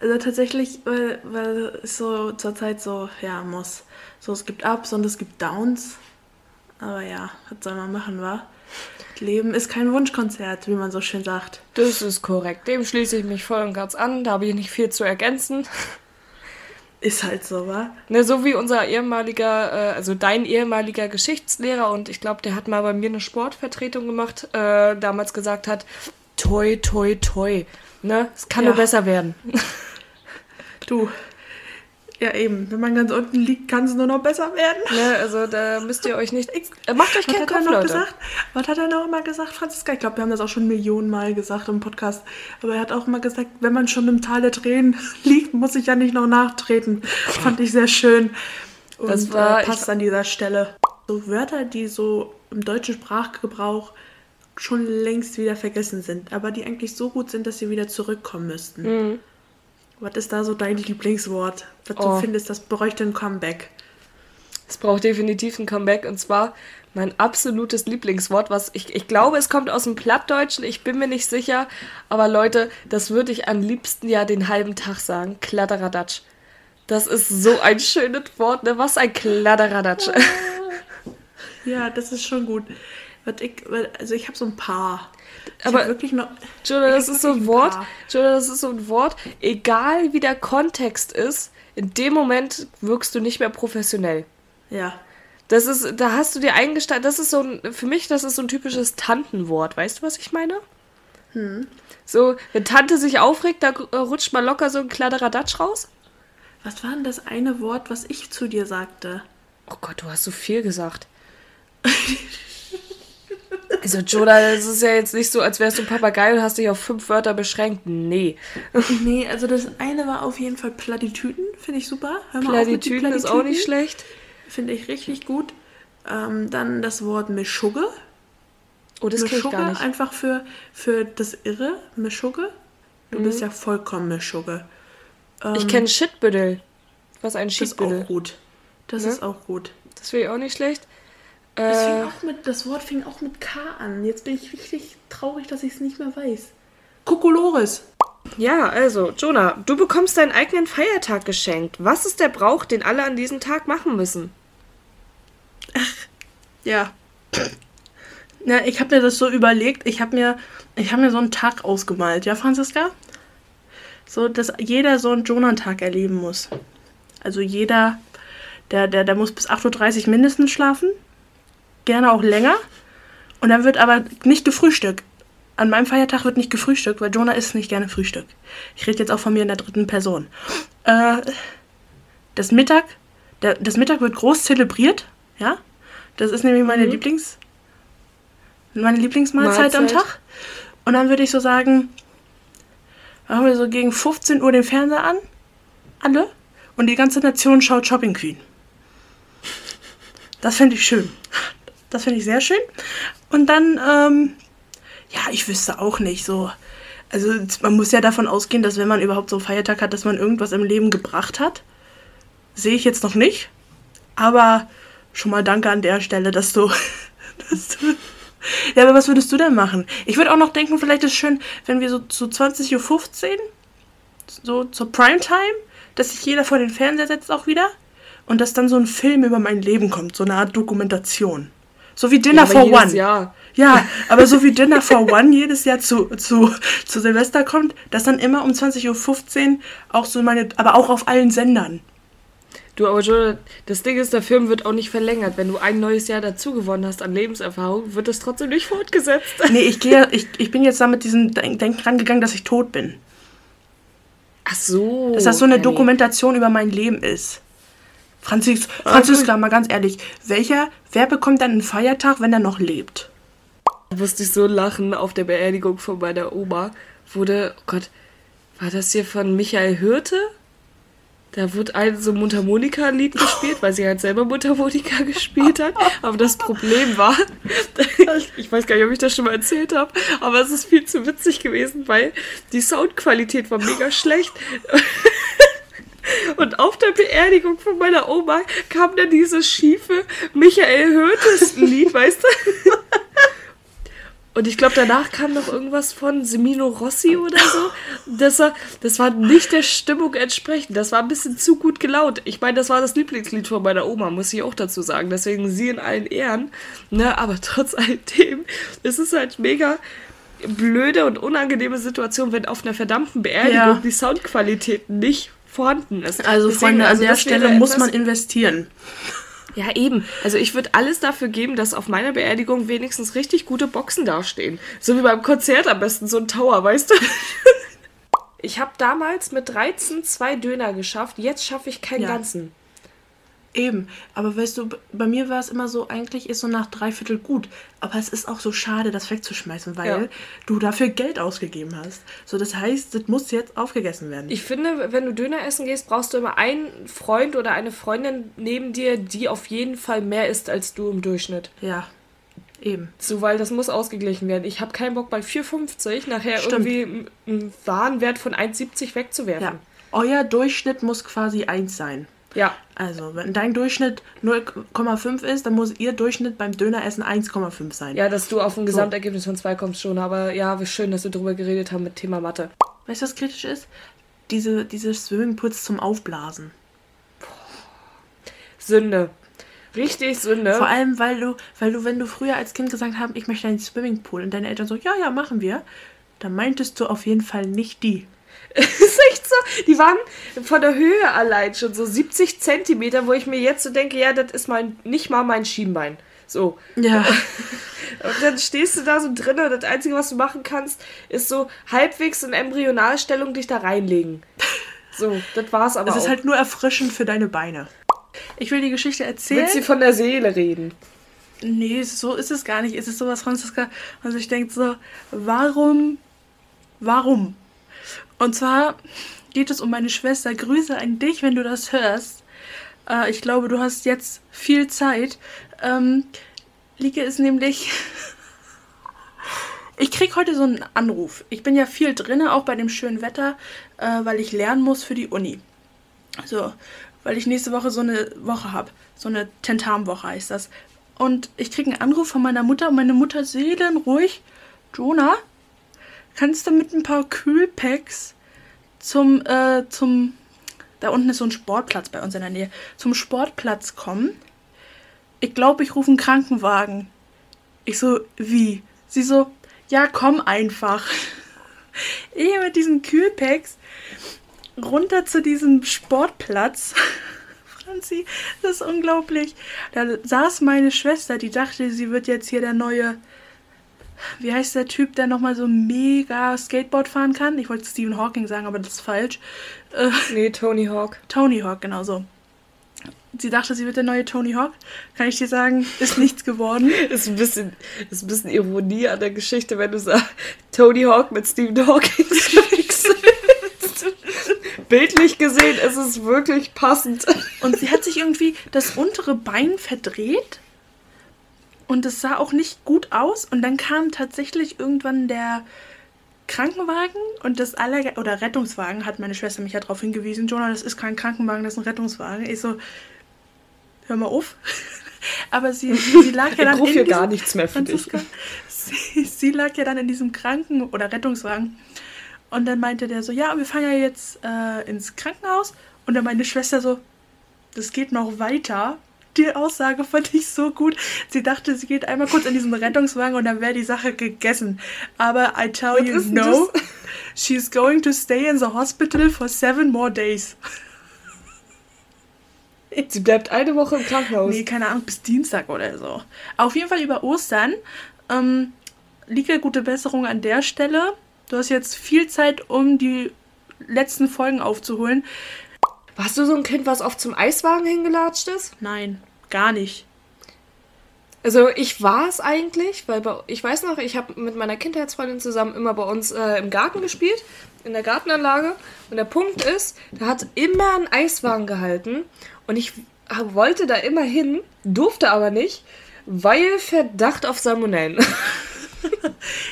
Also tatsächlich, weil, weil es so zurzeit so, ja, muss. So, es gibt Ups und es gibt Downs. Aber ja, was soll man machen, wa? Leben ist kein Wunschkonzert, wie man so schön sagt. Das ist korrekt. Dem schließe ich mich voll und ganz an. Da habe ich nicht viel zu ergänzen. Ist halt so, wa? Ne, so wie unser ehemaliger, äh, also dein ehemaliger Geschichtslehrer und ich glaube, der hat mal bei mir eine Sportvertretung gemacht, äh, damals gesagt hat, toi, toi, toi. Ne, es kann Ja. nur besser werden. Du. Ja, eben. Wenn man ganz unten liegt, kann es nur noch besser werden. Ne, also da müsst ihr euch nicht. Äh, macht euch keinen Kopf, noch Leute. gesagt? Was hat er noch immer gesagt, Franziska? Ich glaube, wir haben das auch schon Millionen Mal gesagt im Podcast. Aber er hat auch immer gesagt, wenn man schon im Tal der Tränen liegt, muss ich ja nicht noch nachtreten. Fand ich sehr schön. Und Das war- äh, passt an dieser Stelle. So Wörter, die so im deutschen Sprachgebrauch schon längst wieder vergessen sind, aber die eigentlich so gut sind, dass sie wieder zurückkommen müssten. Mhm. Was ist da so dein Lieblingswort? Was Oh. du findest, das bräuchte ein Comeback? Es braucht definitiv ein Comeback und zwar mein absolutes Lieblingswort, was ich, ich glaube, es kommt aus dem Plattdeutschen, ich bin mir nicht sicher, aber Leute, das würde ich am liebsten ja den halben Tag sagen. Kladderadatsch. Das ist so ein schönes Wort, ne? Was ein Kladderadatsch. Ja, das ist schon gut. Was ich, also ich habe so ein paar. Ich Aber- wirklich noch. Julia, das ist so ein Wort, paar. Julia, das ist so ein Wort, egal wie der Kontext ist, in dem Moment wirkst du nicht mehr professionell. Ja. Das ist, da hast du dir eingestanden, das ist so ein, für mich, das ist so ein typisches Tantenwort. Weißt du, was ich meine? So, wenn Tante sich aufregt, da äh, rutscht mal locker so ein Kladderadatsch raus. Was war denn das eine Wort, was ich zu dir sagte? Oh Gott, du hast so viel gesagt. Also, Joda, das ist ja jetzt nicht so, als wärst du ein Papagei und hast dich auf fünf Wörter beschränkt. Nee. Nee, also das eine war auf jeden Fall Plattitüden, finde ich super. Hör mal Plattitüden ist auch nicht schlecht. Finde ich richtig gut. Ähm, dann das Wort Mischugge. Oh, das krieg ich gar nicht. einfach für, für das Irre, Mischugge. Du Mhm. bist ja vollkommen Mischugge. Ich kenne Shitbüttel. Was ein Das ist auch gut. Das Ne? ist auch gut. Das finde ich auch nicht schlecht. Das, fing Äh, auch mit, das Wort fing auch mit K an. Jetzt bin ich richtig traurig, dass ich es nicht mehr weiß. Kokolores. ja, also, Jonah, du bekommst deinen eigenen Feiertag geschenkt. Was ist der Brauch, den alle an diesem Tag machen müssen? Ja. Na, ich habe mir das so überlegt. Ich habe mir, ich habe mir so einen Tag ausgemalt, ja, Franziska? So, dass jeder so einen Jonah-Tag erleben muss. Also jeder, der, der, der muss bis 8.30 Uhr mindestens schlafen. Gerne auch länger. Und dann wird aber nicht gefrühstückt. An meinem Feiertag wird nicht gefrühstückt, weil Jonah isst nicht gerne Frühstück. Ich rede jetzt auch von mir in der dritten Person. Äh, das Mittag, der, das Mittag wird groß zelebriert, ja. Das ist nämlich meine Lieblings, meine Lieblingsmahlzeit am Mahlzeit. Tag. Und dann würde ich so sagen, machen wir so gegen 15 Uhr den Fernseher an, alle, und die ganze Nation schaut Shopping Queen. Das fände ich schön. Das finde ich sehr schön. Und dann, ähm, ja, ich wüsste auch nicht so. Also man muss ja davon ausgehen, dass wenn man überhaupt so einen Feiertag hat, dass man irgendwas im Leben gebracht hat. Sehe ich jetzt noch nicht. Aber schon mal danke an der Stelle, dass du, dass du ja, aber was würdest du denn machen? Ich würde auch noch denken, vielleicht ist es schön, wenn wir so zu 20.15 Uhr, so zur Primetime, dass sich jeder vor den Fernseher setzt auch wieder und dass dann so ein Film über mein Leben kommt, so eine Art Dokumentation. So wie Dinner ja, for One. Jahr. Ja, aber so wie Dinner for One jedes Jahr zu, zu, zu Silvester kommt, dass dann immer um 20.15 Uhr auch so meine, aber auch auf allen Sendern. Du, aber schon, das Ding ist, der Film wird auch nicht verlängert. Wenn du ein neues Jahr dazu gewonnen hast an Lebenserfahrung, wird es trotzdem nicht fortgesetzt. Nee, ich, gehe, ich, ich bin jetzt da mit diesem Denken rangegangen, dass ich tot bin. Ach so. Dass das so eine. Dokumentation über mein Leben ist. Franzis, Franziska, mal ganz ehrlich, welcher, wer bekommt dann einen Feiertag, wenn er noch lebt? Da musste ich so lachen auf der Beerdigung von meiner Oma. Wurde, oh Gott, war das hier von Michael Hürte? Da wurde ein so Mundharmonika-Lied gespielt, weil sie halt selber Mundharmonika gespielt hat. Aber das Problem war, ich weiß gar nicht, ob ich das schon mal erzählt habe, aber es ist viel zu witzig gewesen, weil die Soundqualität war mega schlecht. Und auf der Beerdigung von meiner Oma kam dann dieses schiefe Michael Hürtes Lied, weißt du? Und ich glaube, danach kam noch irgendwas von Semino Rossi oder so. Das war, das war nicht der Stimmung entsprechend. Das war ein bisschen zu gut gelaunt. Ich meine, das war das Lieblingslied von meiner Oma, muss ich auch dazu sagen. Deswegen sie in allen Ehren. Ne? Aber trotz alledem ist es halt mega blöde und unangenehme Situation, wenn auf einer verdammten Beerdigung ja. die Soundqualität nicht vorhanden ist. Also, Deswegen, Freunde, an also der Stelle muss man investieren. Ja, eben. Also ich würde alles dafür geben, dass auf meiner Beerdigung wenigstens richtig gute Boxen dastehen. So wie beim Konzert am besten, so ein Tower, weißt du? ich habe damals mit 13 zwei Döner geschafft, jetzt schaffe ich keinen ja. ganzen. Eben, aber weißt du, bei mir war es immer so, eigentlich ist so nach dreiviertel gut. Aber es ist auch so schade, das wegzuschmeißen, weil ja. du dafür Geld ausgegeben hast. So, das heißt, das muss jetzt aufgegessen werden. Ich finde, wenn du Döner essen gehst, brauchst du immer einen Freund oder eine Freundin neben dir, die auf jeden Fall mehr isst als du im Durchschnitt. Ja, Eben. So, weil das muss ausgeglichen werden. Ich habe keinen Bock bei 4,50 nachher Stimmt. irgendwie einen Warenwert von 1,70 wegzuwerfen. Ja. Euer Durchschnitt muss quasi 1 sein. Ja. Also, wenn dein Durchschnitt 0,5 ist, dann muss ihr Durchschnitt beim Döneressen 1,5 sein. Ja, dass du auf ein Gesamtergebnis von 2 kommst schon. Aber ja, wie schön, dass wir drüber geredet haben mit Thema Mathe. Weißt du, was kritisch ist? Diese, diese Swimmingpools zum Aufblasen. Sünde. Richtig Sünde. Vor allem, weil du, weil du, wenn du früher als Kind gesagt hast, ich möchte einen Swimmingpool und deine Eltern so, ja, ja, machen wir, dann meintest du auf jeden Fall nicht die. ist echt so. Die waren von der Höhe allein schon so 70 Zentimeter, wo ich mir jetzt so denke, ja, das ist mein, nicht mal mein Schienbein. So. Ja. Und dann stehst du da so drin und das Einzige, was du machen kannst, ist so halbwegs in Embryonalstellung dich da reinlegen. So, das war's aber. Es ist halt nur erfrischend für deine Beine. Ich will die Geschichte erzählen. Willst du von der Seele reden? Nee, so ist es gar nicht. Es ist sowas, Franziska, also ich denke so, warum, warum und zwar geht es um meine Schwester. Grüße an dich, wenn du das hörst. Äh, ich glaube, du hast jetzt viel Zeit. Ähm, Lieke ist nämlich. ich krieg heute so einen Anruf. Ich bin ja viel drin, auch bei dem schönen Wetter, äh, weil ich lernen muss für die Uni. So, weil ich nächste Woche so eine Woche habe. So eine Tentamwoche heißt das. Und ich krieg einen Anruf von meiner Mutter und meine Mutter seelenruhig. Jonah, kannst du mit ein paar Kühlpacks zum, äh, zum, da unten ist so ein Sportplatz bei uns in der Nähe, zum Sportplatz kommen? Ich glaube, ich rufe einen Krankenwagen. Ich so, wie? Sie so, ja, komm einfach. Ich mit diesen Kühlpacks runter zu diesem Sportplatz. Franzi, das ist unglaublich. Da saß meine Schwester, die dachte, sie wird jetzt hier der neue wie heißt der Typ, der nochmal so mega Skateboard fahren kann? Ich wollte Stephen Hawking sagen, aber das ist falsch. Äh, nee, Tony Hawk. Tony Hawk, genau so. Sie dachte, sie wird der neue Tony Hawk. Kann ich dir sagen, ist nichts geworden. ist, ein bisschen, ist ein bisschen Ironie an der Geschichte, wenn du sagst, Tony Hawk mit Stephen Hawking Bildlich gesehen ist es wirklich passend. Und sie hat sich irgendwie das untere Bein verdreht Und es sah auch nicht gut aus. Und dann kam tatsächlich irgendwann der Krankenwagen und das aller oder Rettungswagen hat meine Schwester mich ja darauf hingewiesen. Jonah, das ist kein Krankenwagen, das ist ein Rettungswagen. Ich so, hör mal auf. Aber sie, sie lag ja dann ich in hier diesem, gar nichts mehr für dich. Sie, sie lag ja dann in diesem Kranken- oder Rettungswagen. Und dann meinte der so, ja, wir fahren ja jetzt äh, ins Krankenhaus. Und dann meine Schwester so, das geht noch weiter. Die Aussage fand ich so gut. Sie dachte, sie geht einmal kurz in diesen Rettungswagen und dann wäre die Sache gegessen. Aber I tell Was you, no. das? She's going to stay in the hospital for seven more days. Sie bleibt eine Woche im Krankenhaus. Nee, keine Ahnung, bis Dienstag oder so. Auf jeden Fall über Ostern. Ähm, liege gute Besserung an der Stelle. Du hast jetzt viel Zeit, um die letzten Folgen aufzuholen. Warst du so ein Kind, was oft zum Eiswagen hingelatscht ist? Nein, gar nicht. Also ich war es eigentlich, weil bei, ich weiß noch, ich habe mit meiner Kindheitsfreundin zusammen immer bei uns äh, im Garten gespielt, in der Gartenanlage. Und der Punkt ist, da hat immer ein Eiswagen gehalten und ich wollte da immer hin, durfte aber nicht, weil Verdacht auf Salmonellen.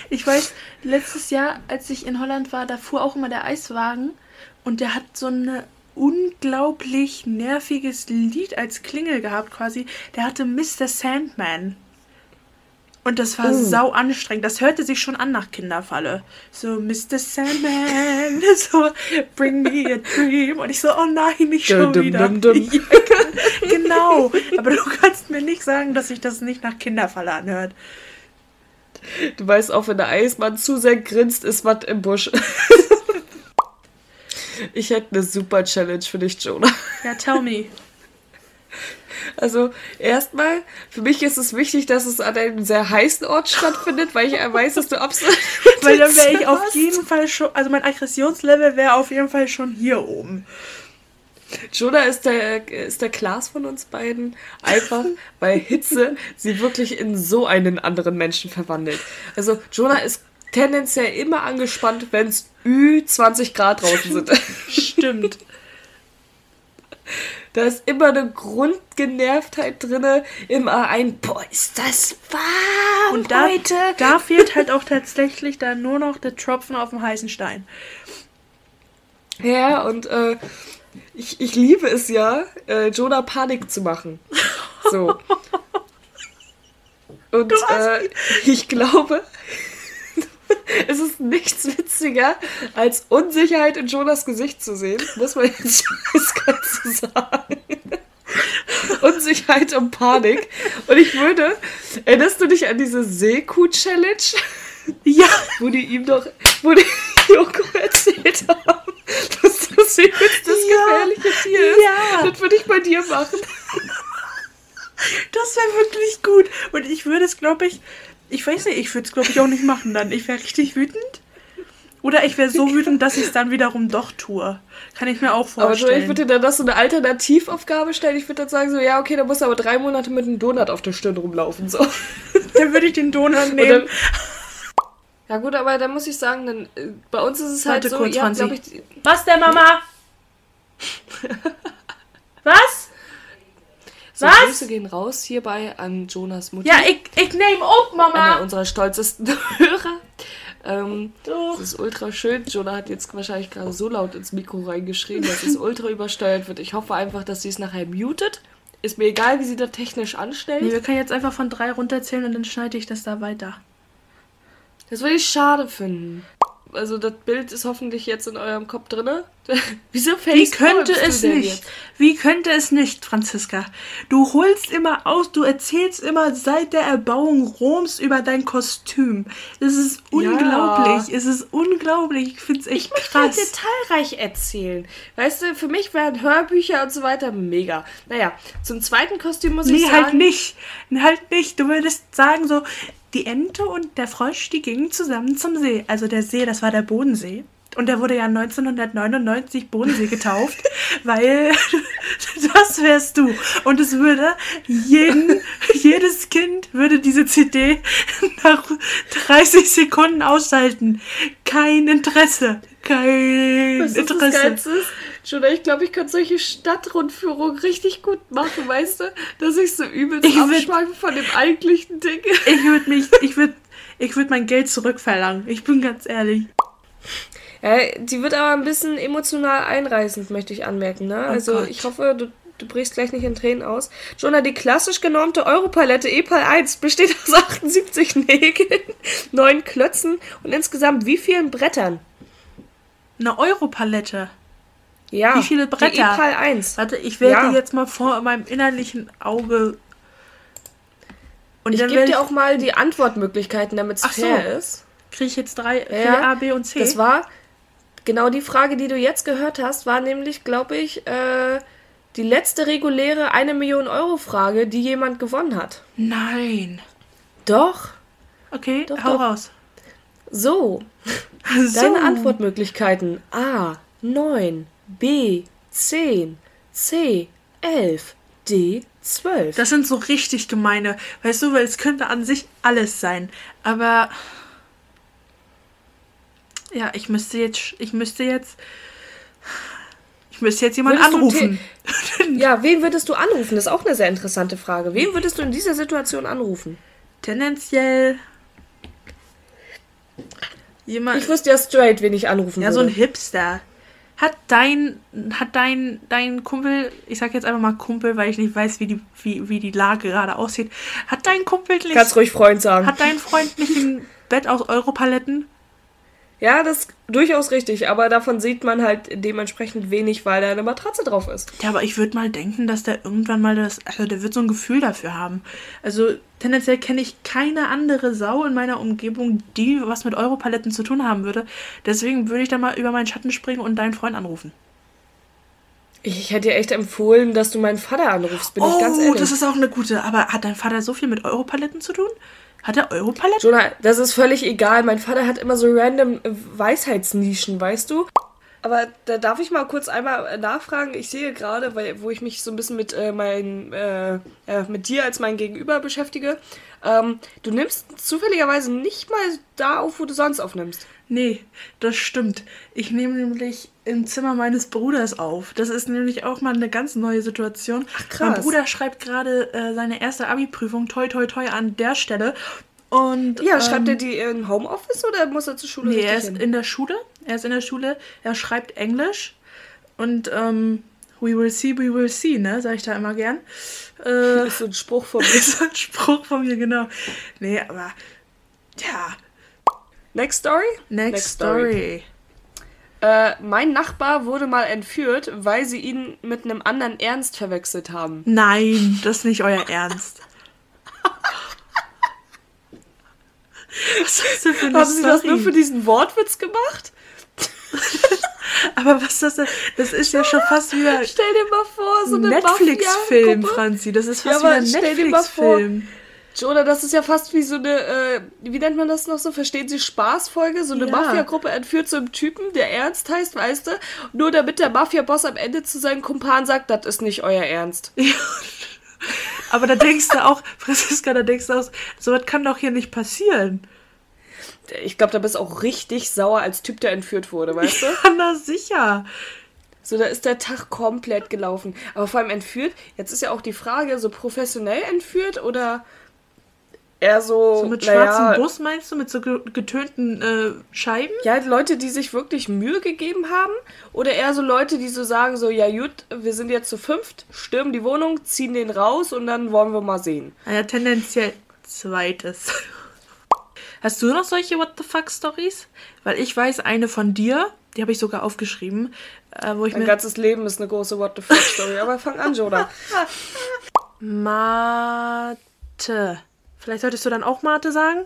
Ich weiß, letztes Jahr, als ich in Holland war, da fuhr auch immer der Eiswagen und der hat so ein unglaublich nerviges Lied als Klingel gehabt quasi. Der hatte Mr. Sandman. Und das war Oh. sau anstrengend. Das hörte sich schon an nach Kinderfalle. So, Mr. Sandman, so, bring me a dream. Und ich so, oh nein, nicht schon Dum, wieder. dum, dum. Ja, genau. Aber du kannst mir nicht sagen, dass sich das nicht nach Kinderfalle anhört. Du weißt auch, wenn der Eismann zu sehr grinst, ist was im Busch. Ich hätte eine super Challenge für dich, Jonah. Ja, tell me. Also erstmal, für mich ist es wichtig, dass es an einem sehr heißen Ort stattfindet, weil ich weiß, dass du absolut. Weil dann wäre ich auf jeden Fall schon, also mein Aggressionslevel wäre auf jeden Fall schon hier oben. Jonah ist der, ist der Klaas von uns beiden. Einfach, weil Hitze sie wirklich in so einen anderen Menschen verwandelt. Also Jonah ist tendenziell immer angespannt, wenn es Ü20 Grad draußen sind. Stimmt. Da ist immer eine Grundgenervtheit drinne, immer ein, boah, ist das warm Und da, heute. da fehlt halt auch tatsächlich dann nur noch der Tropfen auf dem heißen Stein. Ja, und äh, ich, ich liebe es ja, äh, Jonah Panik zu machen. So. Und äh, ich glaube, es ist nichts witziger, als Unsicherheit in Jonas Gesicht zu sehen. Muss man jetzt eiskalt zu sagen. Unsicherheit und Panik. Und ich würde, erinnerst du dich an diese Seekuh-Challenge? Ja, wo die ihm doch, wo die Joko erzählt haben, dass das übelst das Ja, gefährliche Tier ist. ja. Das würde ich bei dir machen. das wäre wirklich gut. Und ich würde es, glaube ich, ich weiß nicht, ich würde es, glaube ich, auch nicht machen dann. Ich wäre richtig wütend. Oder ich wäre so wütend, dass ich es dann wiederum doch tue. Kann ich mir auch Aber vorstellen. ich würde dir dann das so eine Alternativaufgabe stellen. Ich würde dann sagen so, ja, okay, da musst du aber drei Monate mit einem Donut auf der Stirn rumlaufen. So. dann würde ich den Donut nehmen. ja gut, aber dann muss ich sagen, dann, äh, bei uns ist es halt Warte so, kurz, ihr habt, ich, Was der Mama? Was? So Was? Grüße gehen raus hierbei an Jonas Mutter. Ja, ich, ich nehme auch, einer Mama. unserer stolzesten Hörer. Ähm, das ist ultra schön. Jonah hat jetzt wahrscheinlich gerade so laut ins Mikro reingeschrien, dass es ultra übersteuert wird. Ich hoffe einfach, dass sie es nachher mutet. Ist mir egal, wie sie das technisch Nee, anstellt. wir können jetzt einfach von drei runterzählen und dann schneide ich das da weiter. Das würde ich schade finden. Also das Bild ist hoffentlich jetzt in eurem Kopf drinne. Wieso Wie facepalmst könnte es denn nicht? jetzt? Wie könnte es nicht, Franziska? Du holst immer aus, du erzählst immer seit der Erbauung Roms über dein Kostüm. Es ist Ja. unglaublich. Es ist unglaublich. Ich finde es echt Ich möchte halt krass. detailreich erzählen. Weißt du, für mich wären Hörbücher und so weiter mega. Naja, zum zweiten Kostüm muss ich Nee, sagen. halt nicht. Halt nicht. Du würdest sagen so, die Ente und der Frosch, die gingen zusammen zum See. Also der See, das war der Bodensee. Und der wurde ja 1999 Bodensee getauft, weil das wärst du. Und es würde jeden, jedes Kind würde diese CD nach 30 Sekunden ausschalten. Kein Interesse. Kein Interesse. Jonah, ich glaube, ich könnte solche Stadtrundführungen richtig gut machen, weißt du? Dass ich so übelst Ich abschweife von dem eigentlichen Ding. Ich würde mich, ich würde, ich würde mein Geld zurückverlangen. Ich bin ganz ehrlich. Ja, die wird aber ein bisschen emotional einreißend, möchte ich anmerken. Ne? Also Gott. ich hoffe, du, du brichst gleich nicht in Tränen aus. Jonah, die klassisch genormte Europalette EPAL 1 besteht aus 78 Nägeln, 9 Klötzen und insgesamt wie vielen Brettern? Eine Europalette. Ja, Wie viele Bretter? Die EPAL 1. Warte, ich werde Ja. jetzt mal vor meinem innerlichen Auge. Und Ich gebe dir auch mal die Antwortmöglichkeiten, damit es Ach so. fair ist. kriege ich jetzt drei Ja, A, B und C. Das war genau die Frage, die du jetzt gehört hast, war nämlich, glaube ich, äh, die letzte reguläre 1 Million Euro Frage, die jemand gewonnen hat. Nein. Doch. Okay, Doch, hau doch. raus. So, So. deine Antwortmöglichkeiten A 9, B 10, C 11, D 12. Das sind so richtig gemeine. Weißt du, weil es könnte an sich alles sein. Aber. Ja, ich müsste jetzt. Ich müsste jetzt. Ich müsste jetzt jemanden Würdest anrufen. ja, wen würdest du anrufen? Das ist auch eine sehr interessante Frage. Wen würdest du in dieser Situation anrufen? Tendenziell. Jemand. Ich wüsste ja straight, wen ich anrufen ja, so ein würde. Hipster. Hat dein, hat dein, dein Kumpel, ich sag jetzt einfach mal Kumpel, weil ich nicht weiß, wie die, wie, wie die Lage gerade aussieht. Hat dein Kumpel nicht, Kannst ruhig Freund sagen. hat dein Freund nicht ein Bett aus Europaletten? Ja, das ist durchaus richtig, aber davon sieht man halt dementsprechend wenig, weil da eine Matratze drauf ist. Ja, aber ich würde mal denken, dass der irgendwann mal das, also der wird so ein Gefühl dafür haben. Also tendenziell kenne ich keine andere Sau in meiner Umgebung, die was mit Europaletten zu tun haben würde. Deswegen würde ich da mal über meinen Schatten springen und deinen Freund anrufen. Ich hätte dir echt empfohlen, dass du meinen Vater anrufst, bin ich ganz oh, ehrlich. das ist auch eine gute. Aber hat dein Vater so viel mit Europaletten zu tun? Hat er Europaletten? Jonah, das ist völlig egal. Mein Vater hat immer so random äh, Weisheitsnischen, weißt du? Aber da darf ich mal kurz einmal äh, nachfragen. Ich sehe gerade, weil, wo ich mich so ein bisschen mit, äh, mein, äh, äh, mit dir als mein Gegenüber beschäftige. Ähm, du nimmst zufälligerweise nicht mal da auf, wo du sonst aufnimmst. Nee, das stimmt. Ich nehme nämlich im Zimmer meines Bruders auf. Das ist nämlich auch mal eine ganz neue Situation. krass. Mein Bruder schreibt gerade äh, seine erste Abi-Prüfung, toi toi toi, an der Stelle. Und, Ja, schreibt ähm, er die in Homeoffice oder muss er zur Schule Nee, er ist hin? in der Schule. Er ist in der Schule. Er schreibt Englisch. Und ähm, we will see, we will see, ne? Sag ich da immer gern. Äh, Das ist so ein Spruch von mir. ist so ein Spruch von mir, genau. Nee, aber ja. Next Story? Next, story. Äh, mein Nachbar wurde mal entführt, weil sie ihn mit einem anderen Ernst verwechselt haben. Nein, das ist nicht euer Ernst. Was ist denn für eine Haben sie das Story? nur für diesen Wortwitz gemacht? Aber was ist das denn? Das ist ja schon fast wieder Stell dir mal vor, so eine Netflix-Film. Franzi. Das ist Ja, fast aber wieder ein stell dir mal vor, Netflix-Film. Oder das ist ja fast wie so eine, äh, wie nennt man das noch so? Verstehen Sie Spaßfolge? So eine Ja. Mafia-Gruppe entführt so einen Typen, der Ernst heißt, weißt du? Nur damit der Mafia-Boss am Ende zu seinen Kumpan sagt, das ist nicht euer Ernst. Aber da denkst du auch, Franziska, da denkst du auch, sowas kann doch hier nicht passieren. Ich glaube, da bist du auch richtig sauer als Typ, der entführt wurde, weißt du? Ja, na sicher. So, da ist der Tag komplett gelaufen. Aber vor allem entführt, jetzt ist ja auch die Frage, so professionell entführt oder eher so, So mit schwarzem Bus meinst du, mit so ge- getönten äh, Scheiben? Ja, Leute, die sich wirklich Mühe gegeben haben oder eher so Leute, die so sagen, so, ja gut, wir sind jetzt zu fünft, stürmen die Wohnung, ziehen den raus und dann wollen wir mal sehen. Naja, tendenziell zweites. Hast du noch solche What the fuck Stories? Weil ich weiß eine von dir, die habe ich sogar aufgeschrieben, äh, wo ich Mein mir ganzes Leben ist eine große What the fuck Story, aber fang an, Joda. Mate. Vielleicht solltest du dann auch Mate sagen?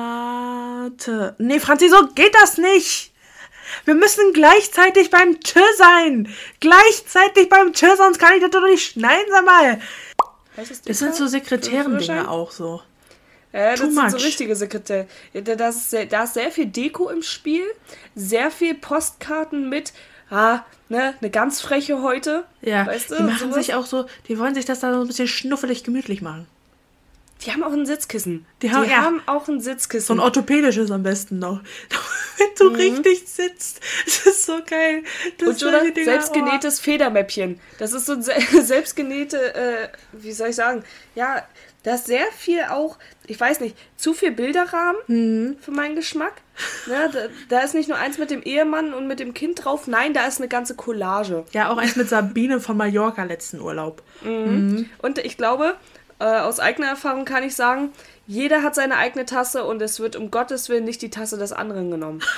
Mate. Nee, Franzi, so geht das nicht. Wir müssen gleichzeitig beim Tschö sein. Gleichzeitig beim Tschö, sonst kann ich das doch nicht schneiden, sag mal. Heißt das Das sind so Sekretären-Dinge auch so. Ja, das Too sind so much. richtige Sekretär. Ja, Da, das ist sehr, da ist sehr viel Deko im Spiel, sehr viel Postkarten mit, ah, ne, eine ganz freche heute. Ja, weißt du? die machen sowas. sich auch so, die wollen sich das da so ein bisschen schnuffelig gemütlich machen. Die haben auch ein Sitzkissen. Die haben- ja. auch ein Sitzkissen. So ein orthopädisches am besten noch. Wenn du richtig sitzt. Das ist so geil. Das Mhm. Und oder Dinger, oh. selbstgenähtes Federmäppchen. Das ist so ein se selbstgenähte, äh, wie soll ich sagen, ja, da ist sehr viel auch, ich weiß nicht, zu viel Bilderrahmen Mhm. für meinen Geschmack. Ja, da, da ist nicht nur eins mit dem Ehemann und mit dem Kind drauf, nein, da ist eine ganze Collage. Ja, auch eins mit Sabine von Mallorca letzten Urlaub. Und ich glaube, äh, aus eigener Erfahrung kann ich sagen, jeder hat seine eigene Tasse und es wird um Gottes Willen nicht die Tasse des anderen genommen.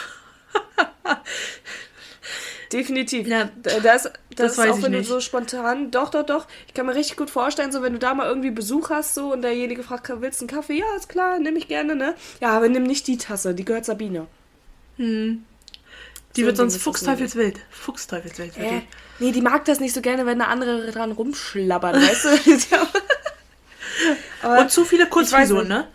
Definitiv. Ja, Da- das, das, das ist weiß auch ich wenn nicht. du so spontan, doch, doch, doch. Ich kann mir richtig gut vorstellen, so wenn du da mal irgendwie Besuch hast so und derjenige fragt, willst du einen Kaffee? Ja, ist klar, nehme ich gerne, ne? Ja, aber nimm nicht die Tasse, die gehört Sabine. Die So wird sonst fuchsteufelswild. Fuchsteufelswild. Äh, wirklich. nee, die mag das nicht so gerne, wenn da andere dran rumschlabbern, weißt du? Aber Und zu viele nicht. ne?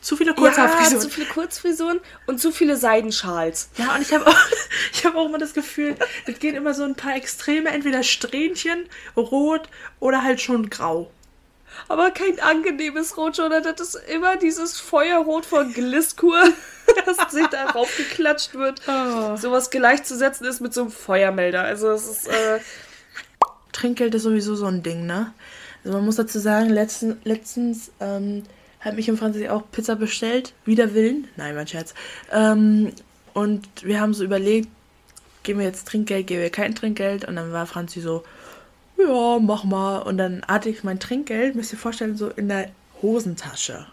Zu viele ja, Kurzhaarfrisuren. zu viele Kurzfrisuren und zu viele Seidenschals. Ja, und ich habe auch, ich hab auch immer das Gefühl, es gehen immer so ein paar Extreme, entweder Strähnchen, rot oder halt schon grau. Aber kein angenehmes Rot, sondern das ist immer dieses Feuerrot von Gliskur, das sich da raufgeklatscht wird. Oh. Sowas gleichzusetzen ist mit so einem Feuermelder. Also es ist, äh, Trinkgeld ist sowieso so ein Ding, ne? Also man muss dazu sagen, letzten, letztens ähm, hat mich und Franzi auch Pizza bestellt, wider Willen. Nein, mein Scherz. Ähm, und wir haben so überlegt, geben wir jetzt Trinkgeld, geben wir kein Trinkgeld? Und dann war Franzi so, ja, mach mal. Und dann hatte ich mein Trinkgeld, müsst ihr vorstellen, so in der Hosentasche.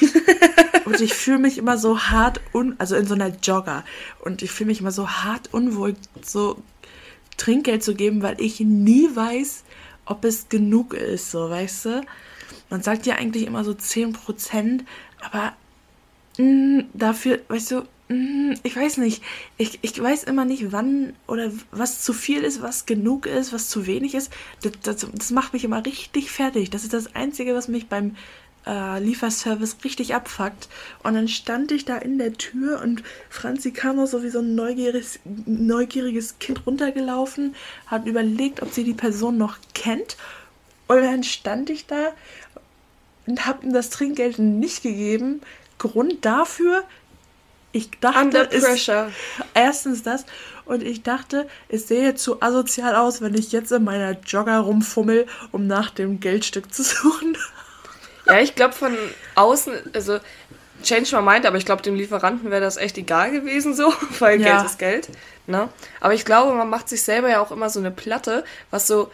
und ich fühle mich immer so hart un, also in so einer Jogger. Und ich fühle mich immer so hart unwohl, so Trinkgeld zu geben, weil ich nie weiß, ob es genug ist, so, weißt du? Man sagt ja eigentlich immer so 10%, aber mh, dafür, weißt du, mh, ich weiß nicht. Ich, ich weiß immer nicht, wann oder was zu viel ist, was genug ist, was zu wenig ist. Das, das, das macht mich immer richtig fertig. Das ist das Einzige, was mich beim äh, Lieferservice richtig abfuckt. Und dann stand ich da in der Tür und Franzi kam noch so wie so ein neugieriges, neugieriges Kind runtergelaufen, hat überlegt, ob sie die Person noch kennt. Und dann stand ich da und habe ihm das Trinkgeld nicht gegeben. Grund dafür, ich dachte, pressure. erstens das und ich dachte, es sähe zu asozial aus, wenn ich jetzt in meiner Jogger rumfummel, um nach dem Geldstück zu suchen. Ja, ich glaube von außen, also change my mind, aber ich glaube dem Lieferanten wäre das echt egal gewesen so, weil Ja. Geld ist Geld. Ne? Aber ich glaube, man macht sich selber ja auch immer so eine Platte, was so,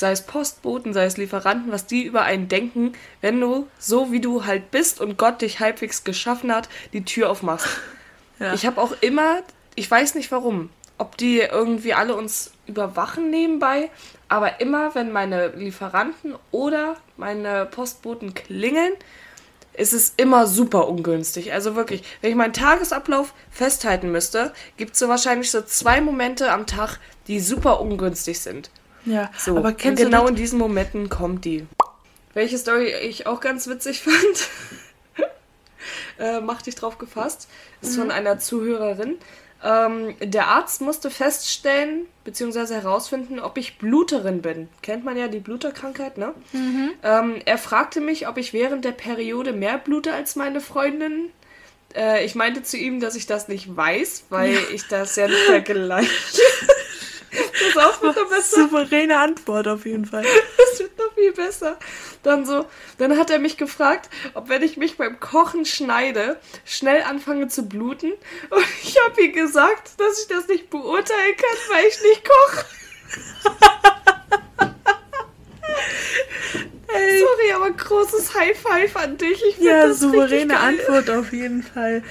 sei es Postboten, sei es Lieferanten, was die über einen denken, wenn du so wie du halt bist und Gott dich halbwegs geschaffen hat, die Tür aufmachst. Ja. Ich habe auch immer, ich weiß nicht warum, ob die irgendwie alle uns überwachen nebenbei, aber immer, wenn meine Lieferanten oder meine Postboten klingeln, ist es immer super ungünstig. Also wirklich, wenn ich meinen Tagesablauf festhalten müsste, gibt es so wahrscheinlich so zwei Momente am Tag, die super ungünstig sind. Ja, So, aber kennst genau in diesen Momenten kommt die. Welche Story ich auch ganz witzig fand, äh, mach dich drauf gefasst, ist Mhm. von einer Zuhörerin. Ähm, der Arzt musste feststellen, beziehungsweise herausfinden, ob ich Bluterin bin. Kennt man ja die Bluterkrankheit, ne? Mhm. Ähm, er fragte mich, ob ich während der Periode mehr blute als meine Freundin. Äh, ich meinte zu ihm, dass ich das nicht weiß, weil ich das ja nicht vergleiche. Pass auf, wird noch besser. Souveräne Antwort auf jeden Fall. Das wird noch viel besser. Dann so, dann hat er mich gefragt, ob wenn ich mich beim Kochen schneide, schnell anfange zu bluten. Und ich habe ihm gesagt, dass ich das nicht beurteilen kann, weil ich nicht koche. Ey. Sorry, aber großes High Five an dich. Ich Ja, das souveräne. Antwort auf jeden Fall.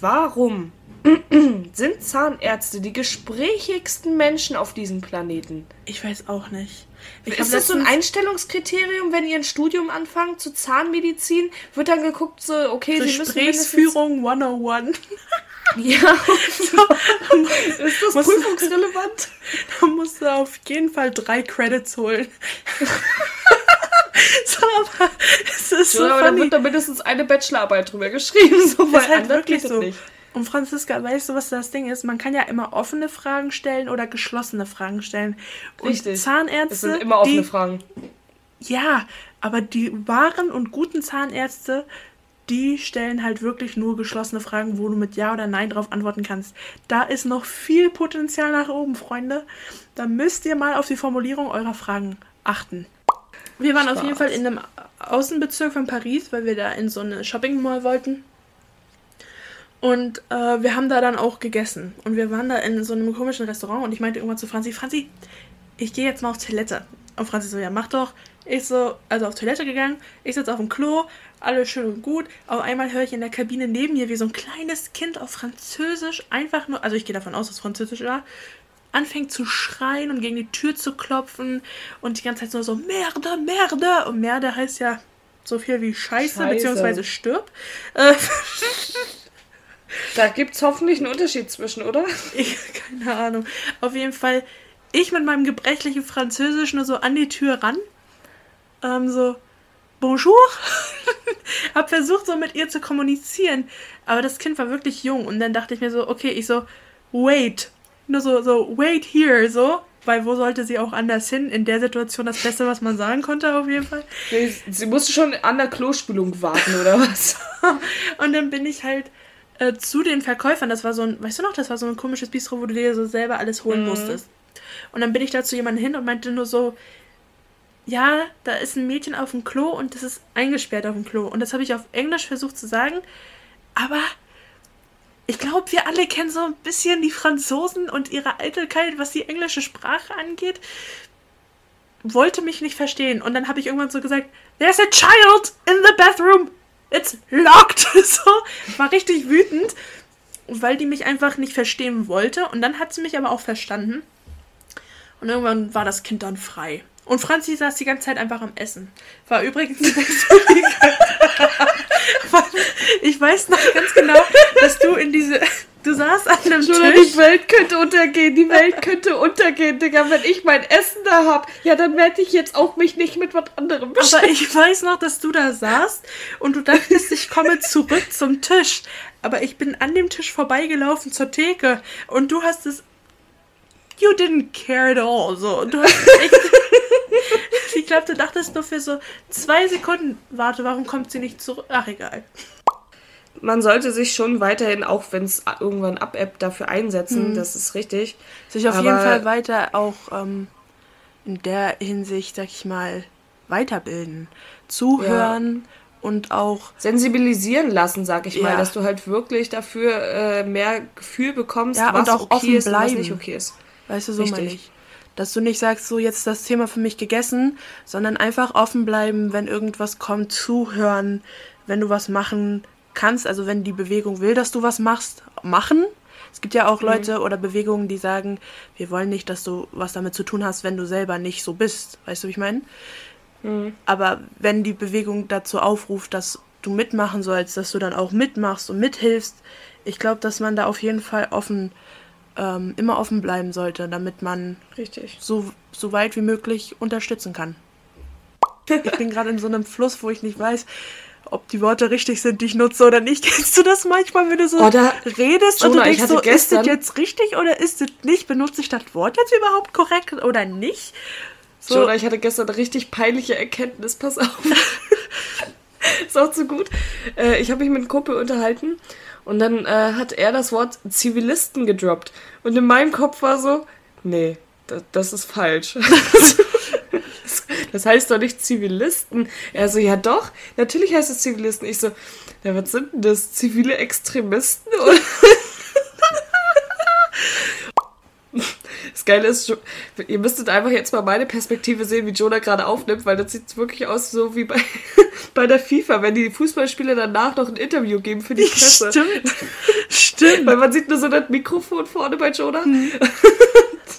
Warum sind Zahnärzte die gesprächigsten Menschen auf diesem Planeten? Ich weiß auch nicht. Ich ist das so ein Einstellungskriterium, wenn ihr ein Studium anfangt zu Zahnmedizin? Wird dann geguckt, so, okay, Sie müssen Gesprächsführung 101. Ja. ist das Was- prüfungsrelevant? Da musst du auf jeden Fall drei Credits holen. so, aber es ist so ja, aber dann funny. wird da mindestens eine Bachelorarbeit drüber geschrieben. So, Das weil halt wirklich so. nicht. Und Franziska, weißt du, was das Ding ist? Man kann ja immer offene Fragen stellen oder geschlossene Fragen stellen. Und Richtig. Zahnärzte. Es sind immer offene die, Fragen. Ja, aber die wahren und guten Zahnärzte, die stellen halt wirklich nur geschlossene Fragen, wo du mit Ja oder Nein drauf antworten kannst. Da ist noch viel Potenzial nach oben, Freunde. Da müsst ihr mal auf die Formulierung eurer Fragen achten. Wir waren Spaß. auf jeden Fall in einem Außenbezirk von Paris, weil wir da in so eine Shopping Mall wollten. Und äh, wir haben da dann auch gegessen. Und wir waren da in so einem komischen Restaurant und ich meinte irgendwann zu Franzi, Franzi, ich gehe jetzt mal auf Toilette. Und Franzi so, ja, mach doch. Ich so, also auf Toilette gegangen, ich sitze auf dem Klo, alles schön und gut. Auf einmal höre ich in der Kabine neben mir, wie so ein kleines Kind auf Französisch einfach nur, also ich gehe davon aus, dass es Französisch war, anfängt zu schreien und gegen die Tür zu klopfen und die ganze Zeit nur so Merde, Merde. Und Merde heißt ja so viel wie Scheiße, Scheiße. beziehungsweise stirb. Äh, da gibt es hoffentlich einen Unterschied zwischen, oder? Ich, keine Ahnung. Auf jeden Fall, ich mit meinem gebrechlichen Französisch nur so an die Tür ran. Ähm, so, Bonjour. hab versucht, so mit ihr zu kommunizieren. Aber das Kind war wirklich jung. Und dann dachte ich mir so, okay, ich so, wait. Nur so, so, wait here, so. Weil wo sollte sie auch anders hin? In der Situation das Beste, was man sagen konnte, auf jeden Fall. Sie musste schon an der Klospülung warten, oder was? und dann bin ich halt äh, zu den Verkäufern, das war so ein, weißt du noch, das war so ein komisches Bistro, wo du dir so selber alles holen mhm. musstest. Und dann bin ich da zu jemandem hin und meinte nur so, ja, da ist ein Mädchen auf dem Klo und das ist eingesperrt auf dem Klo. Und das habe ich auf Englisch versucht zu sagen, aber ich glaube, wir alle kennen so ein bisschen die Franzosen und ihre Eitelkeit, was die englische Sprache angeht. Wollte mich nicht verstehen. Und dann habe ich irgendwann so gesagt, There's a child in the bathroom. It's locked. so, war richtig wütend, weil die mich einfach nicht verstehen wollte. Und dann hat sie mich aber auch verstanden. Und irgendwann war das Kind dann frei. Und Franzi saß die ganze Zeit einfach am Essen. War übrigens Ich weiß noch ganz genau, dass du in diese. Du saßt an einem Tisch. Die Welt könnte untergehen, die Welt könnte untergehen, Digga. Wenn ich mein Essen da hab, ja, dann werde ich jetzt auch mich nicht mit was anderem beschäftigen. Aber ich weiß noch, dass du da saßt und du dachtest, ich komme zurück zum Tisch. Aber ich bin an dem Tisch vorbeigelaufen zur Theke und du hast es you didn't care at all. So, du hast echt. ich glaube, du dachtest nur für so zwei Sekunden, warte, warum kommt sie nicht zurück? Ach, egal. Man sollte sich schon weiterhin, auch wenn es irgendwann abebbt, dafür einsetzen, mhm. das ist richtig. Sich auf Aber jeden Fall weiter auch ähm, in der Hinsicht, sag ich mal, weiterbilden. Zuhören. Ja und auch sensibilisieren lassen, sag ich ja. mal, dass du halt wirklich dafür äh, mehr Gefühl bekommst, ja, was auch okay ist bleiben. und was nicht okay ist. Weißt du, so meine ich. Dass du nicht sagst, so jetzt das Thema für mich gegessen, sondern einfach offen bleiben, wenn irgendwas kommt, zuhören, wenn du was machen kannst, also wenn die Bewegung will, dass du was machst, machen. Es gibt ja auch mhm. Leute oder Bewegungen, die sagen, wir wollen nicht, dass du was damit zu tun hast, wenn du selber nicht so bist. Weißt du, wie ich meine? Mhm. Aber wenn die Bewegung dazu aufruft, dass du mitmachen sollst, dass du dann auch mitmachst und mithilfst, ich glaube, dass man da auf jeden Fall offen ähm, immer offen bleiben sollte, damit man Richtig. So, so weit wie möglich unterstützen kann. Ich bin gerade in so einem Fluss, wo ich nicht weiß, ob die Worte richtig sind, die ich nutze oder nicht. Kennst du das manchmal, wenn du so oder redest Jonah, und du denkst so, ist das jetzt richtig oder ist es nicht? Benutze ich das Wort jetzt überhaupt korrekt oder nicht? So. Jonah, ich hatte gestern eine richtig peinliche Erkenntnis, pass auf. ist auch zu gut. Äh, ich habe mich mit einem Kumpel unterhalten und dann äh, hat er das Wort Zivilisten gedroppt. Und in meinem Kopf war so, nee, das, das ist falsch. das heißt doch nicht Zivilisten. Er so, ja doch, natürlich heißt es Zivilisten. Ich so, ja, was sind denn das? Zivile Extremisten? Das Geile ist, ihr müsstet einfach jetzt mal meine Perspektive sehen, wie Jonah gerade aufnimmt, weil das sieht wirklich aus so wie bei, bei der FIFA, wenn die Fußballspieler danach noch ein Interview geben für die Presse. Stimmt. Stimmt. Weil man sieht nur so das Mikrofon vorne bei Jonah. Mhm.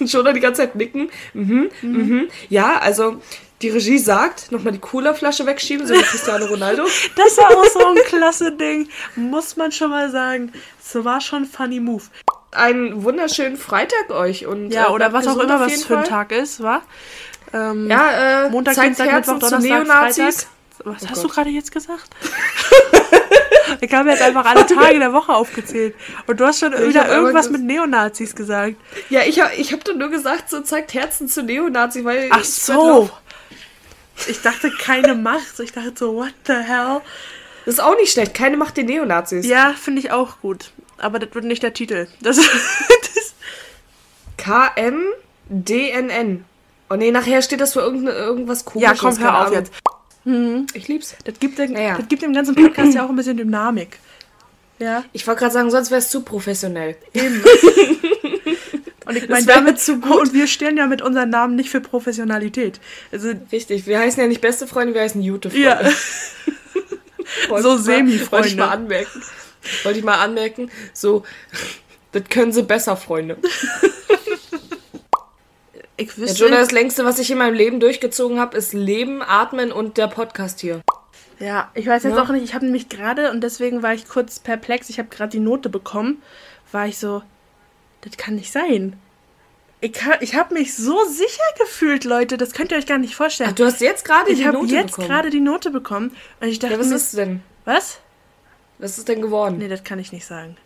Jonah die ganze Zeit nicken. Mhm, mhm. Mhm. Ja, also die Regie sagt, nochmal die Cola-Flasche wegschieben, so wie Cristiano Ronaldo. Das war auch so ein klasse Ding, muss man schon mal sagen. Das war schon ein funny Move einen wunderschönen Freitag euch. Und, ja, äh, oder was auch immer was für ein Tag ist, wa? Ähm, ja, äh, Montag, Dienstag, Mittwoch, Donnerstag, Freitag. Was oh hast Gott. du gerade jetzt gesagt? ich habe jetzt einfach alle Tage der Woche aufgezählt. Und du hast schon ich wieder irgendwas mit Neonazis gesagt. Ja, ich habe ich hab doch nur gesagt, so zeigt Herzen zu Neonazis, weil. Ach so. Ich dachte, keine Macht. Ich dachte so, what the hell? Das ist auch nicht schlecht. Keine Macht den Neonazis. Ja, finde ich auch gut. Aber das wird nicht der Titel. Das, das KMDNN. Oh nee, nachher steht das für irgendwas ja, komisches. komm, keine hör auf Ahnung. jetzt. Mhm. Ich lieb's. Das gibt, dem, Naja. das gibt dem ganzen Podcast ja auch ein bisschen Dynamik. Ja, Ich wollte gerade sagen, sonst wäre es zu professionell. eben. Und ich meine, damit zu zu Und wir stehen ja mit unseren Namen nicht für Professionalität. Also, Richtig, wir heißen ja nicht beste Freunde, wir heißen gute Freunde. ja. So Semi-Freunde. Wollte ich mal anmerken. Wollte ich mal anmerken. So, das können sie besser, Freunde. Ich Ja, wüsste. Jonah, das längste, was ich in meinem Leben durchgezogen habe, ist Leben, Atmen und der Podcast hier. Ja, ich weiß jetzt Ja. auch nicht, ich habe nämlich gerade, und deswegen war ich kurz perplex, ich habe gerade die Note bekommen, war ich so, das kann nicht sein. Ich, ich habe mich so sicher gefühlt, Leute, das könnt ihr euch gar nicht vorstellen. Ach, du hast jetzt gerade ich die habe Note jetzt bekommen. gerade die Note bekommen und ich dachte Ja, was mir, ist denn? was? Was ist denn geworden? Nee, das kann ich nicht sagen.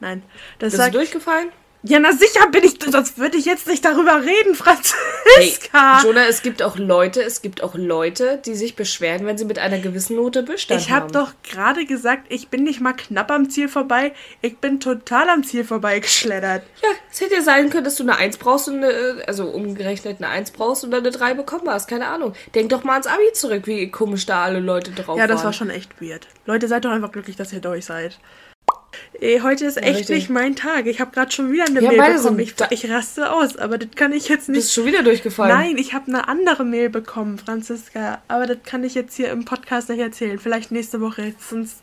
Nein. Das Bist sagt, du durchgefallen? Ja, na sicher bin ich, sonst würde ich jetzt nicht darüber reden, Hey, Franziska. Jonah, es gibt auch Leute, es gibt auch Leute, die sich beschweren, wenn sie mit einer gewissen Note Bestand ich habe haben. doch gerade gesagt, ich bin nicht mal knapp am Ziel vorbei, ich bin total am Ziel vorbeigeschleddert. Ja, es hätte ja sein können, dass du eine 1 brauchst und eine, also umgerechnet eine 1 brauchst und dann eine 3 bekommen hast. Keine Ahnung. Denk doch mal ans Abi zurück, wie komisch da alle Leute drauf Ja, das waren. war schon echt weird. Leute, seid doch einfach glücklich, dass ihr durch seid. Ey, heute ist echt richtig. nicht mein Tag. Ich habe gerade schon wieder eine Ja, Mail bekommen. Ich, ich raste aus, aber das kann ich jetzt Du bist nicht. schon wieder durchgefallen. Nein, ich habe eine andere Mail bekommen, Franziska. Aber das kann ich jetzt hier im Podcast nicht erzählen. Vielleicht nächste Woche. Sonst,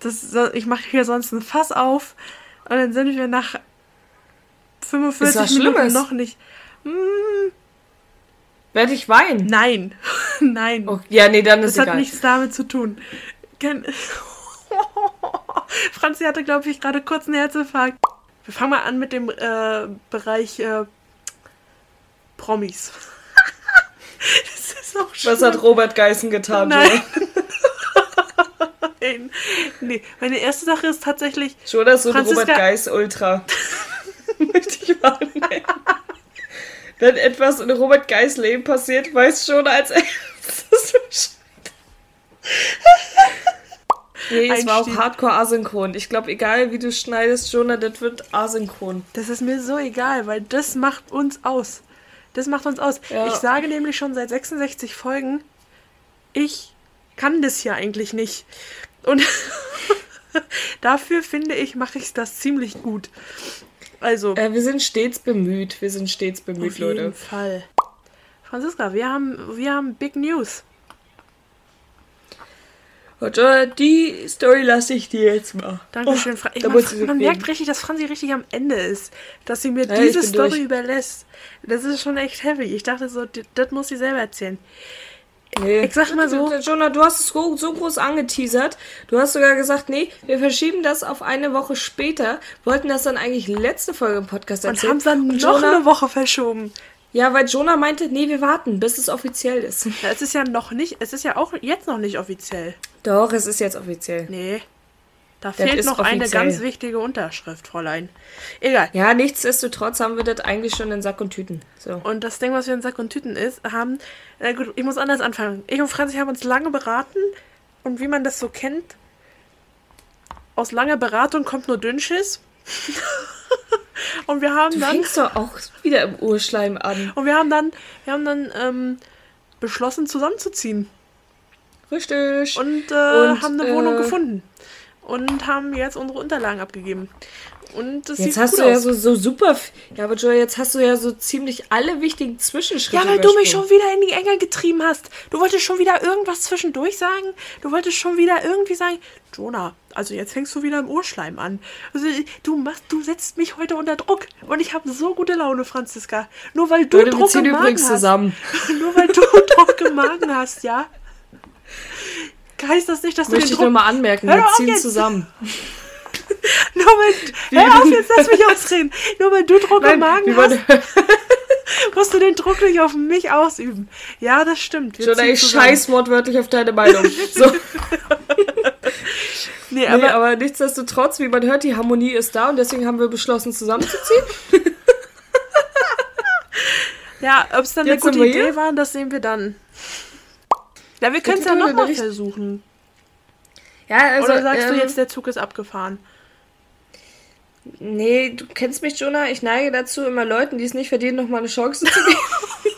das, ich mache hier sonst ein Fass auf und dann sind wir nach 45 Ist was Minuten Schlimmes? noch nicht. Werde ich weinen? Nein, nein. Oh, ja, nee, dann ist Das hat egal. nichts damit zu tun. Kein Franzi hatte, glaube ich, gerade kurz einen Herzinfarkt. Wir fangen mal an mit dem äh, Bereich äh, Promis. das ist auch schlimm. Was hat Robert Geißen getan, Nein. Nein. Nee, meine erste Sache ist tatsächlich, Jonah ist so Franziska- Robert Geis Ultra. Möchte ich mal. Wenn etwas in Robert Geis Leben passiert, weiß Jonah als erstes Bescheid. Nee, es war auch hardcore asynchron. Ich glaube, egal wie du schneidest, Jonah, das wird asynchron. das ist mir so egal, weil das macht uns aus. Das macht uns aus. Ja. Ich sage nämlich schon seit 66 Folgen, ich kann das hier eigentlich nicht. Und dafür finde ich, mache ich das ziemlich gut. Also, Äh, wir sind stets bemüht. Wir sind stets bemüht, auf jeden Leute. Fall. Franziska, wir haben, wir haben Big News. Und die Story lasse ich dir jetzt mal. Dankeschön, Fra da man, man reden. merkt richtig, dass Franzi richtig am Ende ist. Dass sie mir Ja, diese Story durch. überlässt. Das ist schon echt heavy. Ich dachte so, das muss sie selber erzählen. Nee. Ich sag mal so- Jonah, du hast es so, so groß angeteasert. Du hast sogar gesagt, nee, wir verschieben das auf eine Woche später. Wollten das dann eigentlich letzte Folge im Podcast Und erzählen. haben es dann Und noch Jonah, eine Woche verschoben. Ja, weil Jonah meinte, nee, wir warten, bis es offiziell ist. Ja, es ist ja noch nicht, es ist ja auch jetzt noch nicht offiziell. Doch, es ist jetzt offiziell. Nee. Da Das fehlt noch eine offiziell. ganz wichtige Unterschrift, Fräulein. Egal. Ja, nichtsdestotrotz haben wir das eigentlich schon in Sack und Tüten. So. Und das Ding, was wir in Sack und Tüten ist, haben. Na gut, ich muss anders anfangen. Ich und Franzi haben uns lange beraten. Und wie man das so kennt, aus langer Beratung kommt nur Dünnschiss. und wir haben Du dann. fängst doch auch wieder im Urschleim an. Und wir haben dann, wir haben dann ähm, beschlossen, zusammenzuziehen. Richtig. Und, äh, Und, haben eine Wohnung äh, gefunden. Und haben jetzt unsere Unterlagen abgegeben. Und das Jetzt sieht hast gut du ja aus. so, so super. Ja, aber Joy, jetzt hast du ja so ziemlich alle wichtigen Zwischenschritte. Ja, weil du mich schon wieder in die Enge getrieben hast. Du wolltest schon wieder irgendwas zwischendurch sagen. Du wolltest schon wieder irgendwie sagen, Jonah, also jetzt fängst du wieder im Urschleim an. Also du machst, du setzt mich heute unter Druck. Und ich habe so gute Laune, Franziska. Nur weil du Leute, wir Druck ziehen im Magen übrigens hast. zusammen. Nur weil du Druck im Magen hast, ja. Heißt das nicht, dass du Möchte den ich nur Druck... mal anmerken, wir ziehen jetzt. zusammen. Nur weil... Hör auf, jetzt lass mich ausreden. Nur weil du Druck im Magen hast, musst du den Druck nicht auf mich ausüben. Ja, das stimmt. Jonah, ich zusammen. scheiß wortwörtlich auf deine Meinung. So, Nee, nee, aber, aber, nichtsdestotrotz, wie man hört, die Harmonie ist da und deswegen haben wir beschlossen, zusammenzuziehen. ja, ob es dann Jetzt eine gute Idee war, das sehen wir dann. Ja, wir können es ja nochmal versuchen. Ja, also. Oder sagst du ähm, jetzt, der Zug ist abgefahren? Nee, du kennst mich, Jonah. Ich neige dazu, immer Leuten, die es nicht verdienen, nochmal eine Chance zu geben.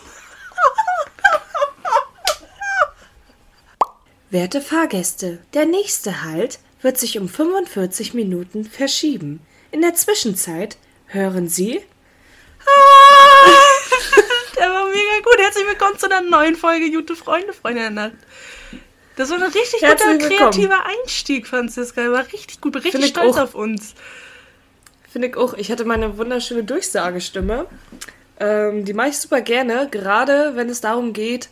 Werte Fahrgäste, der nächste Halt wird sich um 45 Minuten verschieben. In der Zwischenzeit hören Sie Der war mega gut. Herzlich willkommen zu einer neuen Folge Gute Freunde, Freunde der Nacht. Das war ein richtig Herzlich guter, willkommen. kreativer Einstieg, Franziska. Der war richtig gut, richtig Finde ich stolz auch. auf uns. Finde ich auch. Ich hatte meine wunderschöne Durchsagestimme. Ähm, die mache ich super gerne, gerade wenn es darum geht,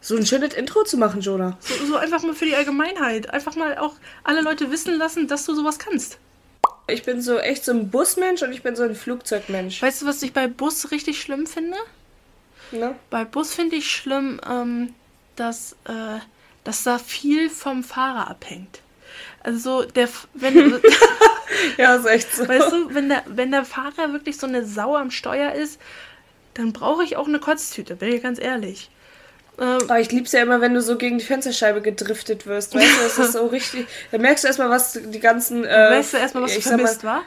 so ein schönes Intro zu machen, Jonah. So, so einfach mal für die Allgemeinheit. Einfach mal auch alle Leute wissen lassen, dass du sowas kannst. Ich bin so echt so ein Busmensch und ich bin so ein Flugzeugmensch. Weißt du, was ich bei Bus richtig schlimm finde? Ne? Bei Bus finde ich schlimm, ähm, dass, äh, dass da viel vom Fahrer abhängt. Also so der, wenn, Ja, ist echt so. weißt du, wenn der, wenn der Fahrer wirklich so eine Sau am Steuer ist, dann brauche ich auch eine Kotztüte, bin ich ganz ehrlich. Ähm, Aber ich lieb's ja immer, wenn du so gegen die Fensterscheibe gedriftet wirst. Weißt du, das ist so richtig. Da merkst du erstmal, was die ganzen. Äh, weißt du erstmal, was du vermisst, mal, war?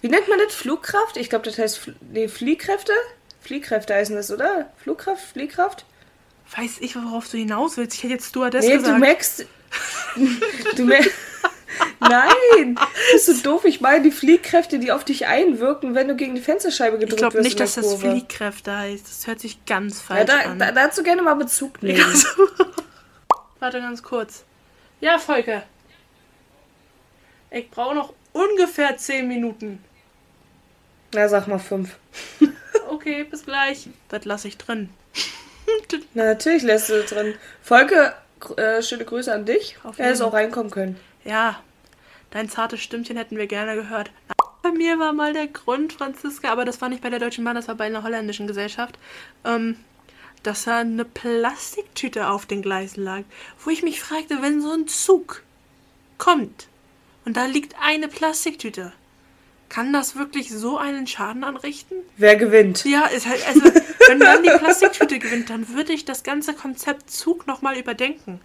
Wie nennt man das? Flugkraft? Ich glaube, das heißt. Fl nee, Fliehkräfte? Fliehkräfte heißen das, oder? Flugkraft? Fliehkraft? Weiß ich, worauf du hinaus willst. Ich hätte jetzt Stewardess Nee, gesagt. du merkst. Du merkst. Nein! Bist du doof? Ich meine die Fliehkräfte, die auf dich einwirken, wenn du gegen die Fensterscheibe ich gedrückt glaube wirst. nicht, in der dass das Kurve. Fliehkräfte heißt. Das hört sich ganz Ja, falsch da, an. da, dazu gerne mal Bezug nehmen. Warte ganz kurz. Ja, Volker. Ich brauche noch ungefähr 10 Minuten. Na, sag mal fünf. Okay, bis gleich. Das lasse ich drin. Na, natürlich lässt du drin. Volke, gr- äh, schöne Grüße an dich. Auf Er hätte auch reinkommen können. Ja, dein zartes Stimmchen hätten wir gerne gehört. Bei mir war mal der Grund, Franziska, aber das war nicht bei der Deutschen Bahn, das war bei einer holländischen Gesellschaft, ähm, dass da eine Plastiktüte auf den Gleisen lag. Wo ich mich fragte, wenn so ein Zug kommt und da liegt eine Plastiktüte, kann das wirklich so einen Schaden anrichten? Wer gewinnt? Ja, ist halt, also, wenn dann die Plastiktüte gewinnt, dann würde ich das ganze Konzept Zug nochmal überdenken.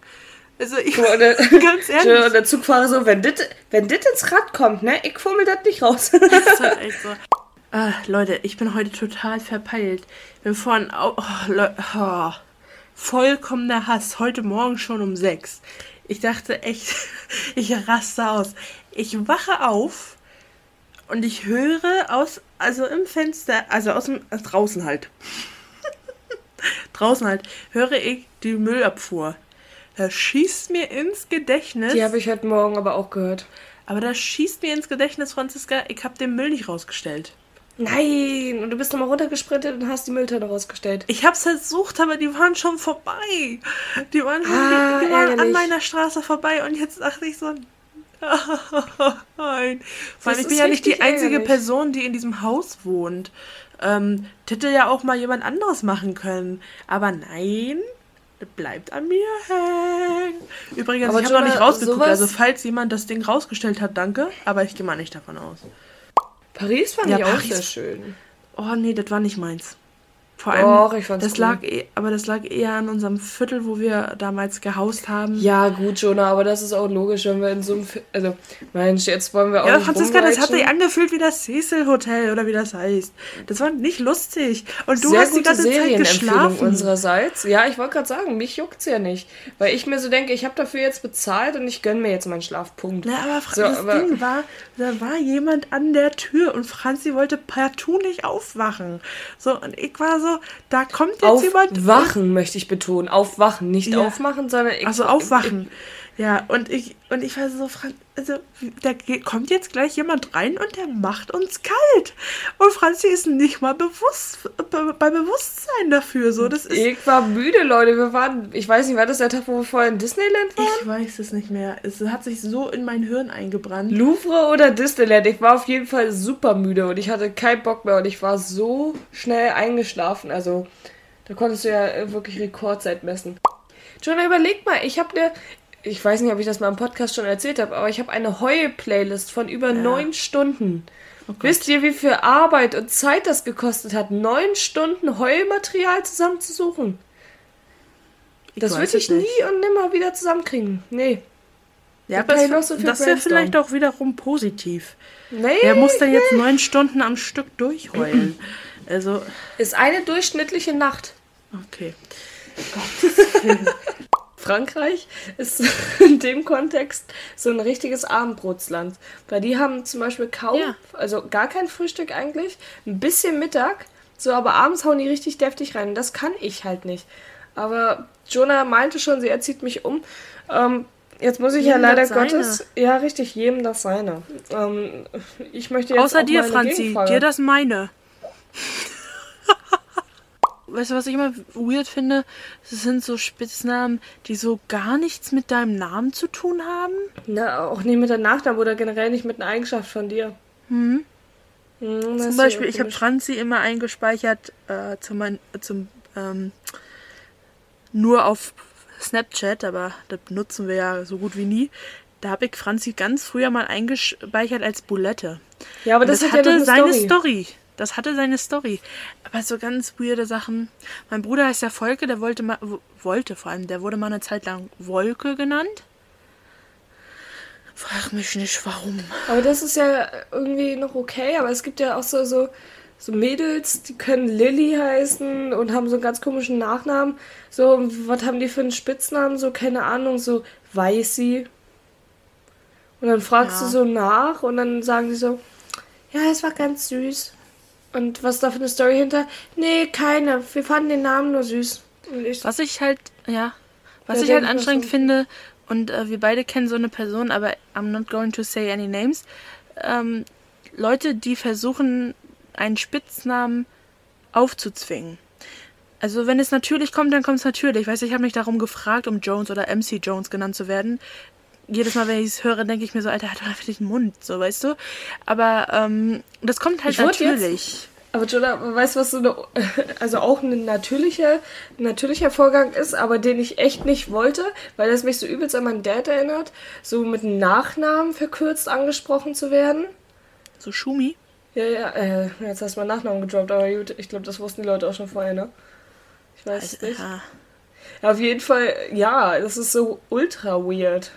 Also ich, Und der, ganz ehrlich. und der Zugfahrer so, wenn das wenn dit ins Rad kommt, ne, ich fummel das nicht raus. Das ist halt echt so. Ah, Leute, ich bin heute total verpeilt. Wir vorhin au- oh, oh, vollkommener Hass. Heute Morgen schon um sechs. Ich dachte echt, ich raste aus. Ich wache auf und ich höre aus, also im Fenster, also aus dem, äh, draußen halt. draußen halt, höre ich die Müllabfuhr. Das schießt mir ins Gedächtnis. Die habe ich heute Morgen aber auch gehört. Aber das schießt mir ins Gedächtnis, Franziska, ich habe den Müll nicht rausgestellt. Nein, und du bist nochmal runtergesprintet und hast die Mülltonne rausgestellt. Ich hab's versucht, aber die waren schon vorbei. Die waren schon Ah, die, die waren an meiner Straße vorbei und jetzt dachte ich so. Nein. Vor allem, Das ich bin ja nicht die einzige ärgerlich. Person, die in diesem Haus wohnt. Ähm, hätte ja auch mal jemand anderes machen können. Aber nein, bleibt an mir hängen. Übrigens, Aber ich habe noch nicht rausgeguckt. Also, falls jemand das Ding rausgestellt hat, danke. Aber ich gehe mal nicht davon aus. Paris fand Ja, ich auch Paris- sehr schön. Oh nee, das war nicht meins. Vor allem, Doch, ich fand's das cool. lag eh, aber das lag eher an unserem Viertel, wo wir damals gehaust haben. Ja, gut, Jonah, aber das ist auch logisch, wenn wir in so einem. Fi- Also, Mensch, jetzt wollen wir auch. Ja, nicht Franziska, das hat sich angefühlt wie das Cecil Hotel oder wie das heißt. Das war nicht lustig. Und du Sehr hast die ganze Zeit Serienempfehlung geschlafen. unsererseits. Ja, ich wollte gerade sagen, mich juckt's ja nicht. Weil ich mir so denke, ich habe dafür jetzt bezahlt und ich gönne mir jetzt meinen Schlafpunkt. Na, aber Fra- So, das aber- Ding war, da war jemand an der Tür und Franzi wollte partout nicht aufwachen. So, und ich war so, da kommt jetzt jemand. Aufwachen möchte ich betonen. Aufwachen, nicht Ja. aufmachen, sondern Also aufwachen. Ja, und ich, und ich war so, Fran also, da kommt jetzt gleich jemand rein und der macht uns kalt. Und Franzi ist nicht mal bewusst, be bei Bewusstsein dafür. So, das ist. Ich, war müde, Leute. Wir waren, ich weiß nicht, war das der Tag, wo wir vorher in Disneyland waren? Ich weiß es nicht mehr. Es hat sich so in mein Hirn eingebrannt. Louvre oder Disneyland? Ich war auf jeden Fall super müde und ich hatte keinen Bock mehr und ich war so schnell eingeschlafen. Also, da konntest du ja wirklich Rekordzeit messen. Jonah, überleg mal, ich habe eine, ich weiß nicht, ob ich das mal im Podcast schon erzählt habe, aber ich habe eine Heue-Playlist von über neun Stunden. Wisst ihr, wie viel Arbeit und Zeit das gekostet hat, neun Stunden Heulmaterial zusammenzusuchen? Ich Das würde ich es nicht. nie und nimmer wieder zusammenkriegen. Nee. Ja, aber es, so das wäre vielleicht auch wiederum positiv. Nee. Wer muss denn jetzt neun Stunden am Stück durchheulen? Also, Ist eine durchschnittliche Nacht. okay. Frankreich ist in dem Kontext so ein richtiges Abendbrotsland. Weil die haben zum Beispiel kaum, Ja. also gar kein Frühstück eigentlich, ein bisschen Mittag, so aber abends hauen die richtig deftig rein. Und das kann ich halt nicht. Aber Jonah meinte schon, sie erzieht mich um. Ähm, jetzt muss ich ja Jedem leider das seine. Gottes, ja richtig, jedem das seine. Ähm, ich möchte jetzt Außer dir, Franzi. Gegenfrage. Dir das meine. weißt du, was ich immer weird finde? Das sind so Spitznamen, die so gar nichts mit deinem Namen zu tun haben. Na, auch nicht mit der Nachname oder generell nicht mit einer Eigenschaft von dir. Hm. Zum Beispiel, ich habe Franzi immer eingespeichert äh, zum, zum ähm, nur auf Snapchat, aber das benutzen wir ja so gut wie nie. Da habe ich Franzi ganz früher mal eingespeichert als Bulette. Ja, aber das, das, hat hatte ja seine Story. Story. Das hatte seine Story. Aber so ganz weirde Sachen. Mein Bruder heißt ja Volke, der wollte mal, wollte vor allem, der wurde mal eine Zeit lang Wolke genannt. Frag mich nicht, warum. Aber das ist ja irgendwie noch okay, aber es gibt ja auch so, so, so Mädels, die können Lilly heißen und haben so einen ganz komischen Nachnamen. So, was haben die für einen Spitznamen? So, keine Ahnung, so Weißi. Und dann fragst Ja. du so nach und dann sagen die so, ja, es war ganz süß. Und was ist da für eine Story hinter? Nee, keine. Wir fanden den Namen nur süß. Ich, Was ich halt, ja, was ich halt anstrengend finde, und äh, wir beide kennen so eine Person, aber I'm not going to say any names. Ähm, Leute, die versuchen, einen Spitznamen aufzuzwingen. Also wenn es natürlich kommt, dann kommt es natürlich. Weißt du, ich habe mich darum gefragt, um Jones oder MC Jones genannt zu werden. Jedes Mal, wenn ich es höre, denke ich mir so, Alter, hat doch einfach den Mund, so, weißt du? Aber ähm, das kommt halt jetzt- natürlich. Aber Jonah, weißt du, was so eine, also auch ein natürlicher, natürlicher Vorgang ist, aber den ich echt nicht wollte, weil das mich so übelst an meinen Dad erinnert, so mit einem Nachnamen verkürzt angesprochen zu werden. So Schumi. Ja, ja, äh, jetzt hast du meinen Nachnamen gedroppt, aber gut, ich glaube, das wussten die Leute auch schon vorher, ne? Ich weiß es nicht. Ja. Ja, auf jeden Fall, ja, das ist so ultra weird.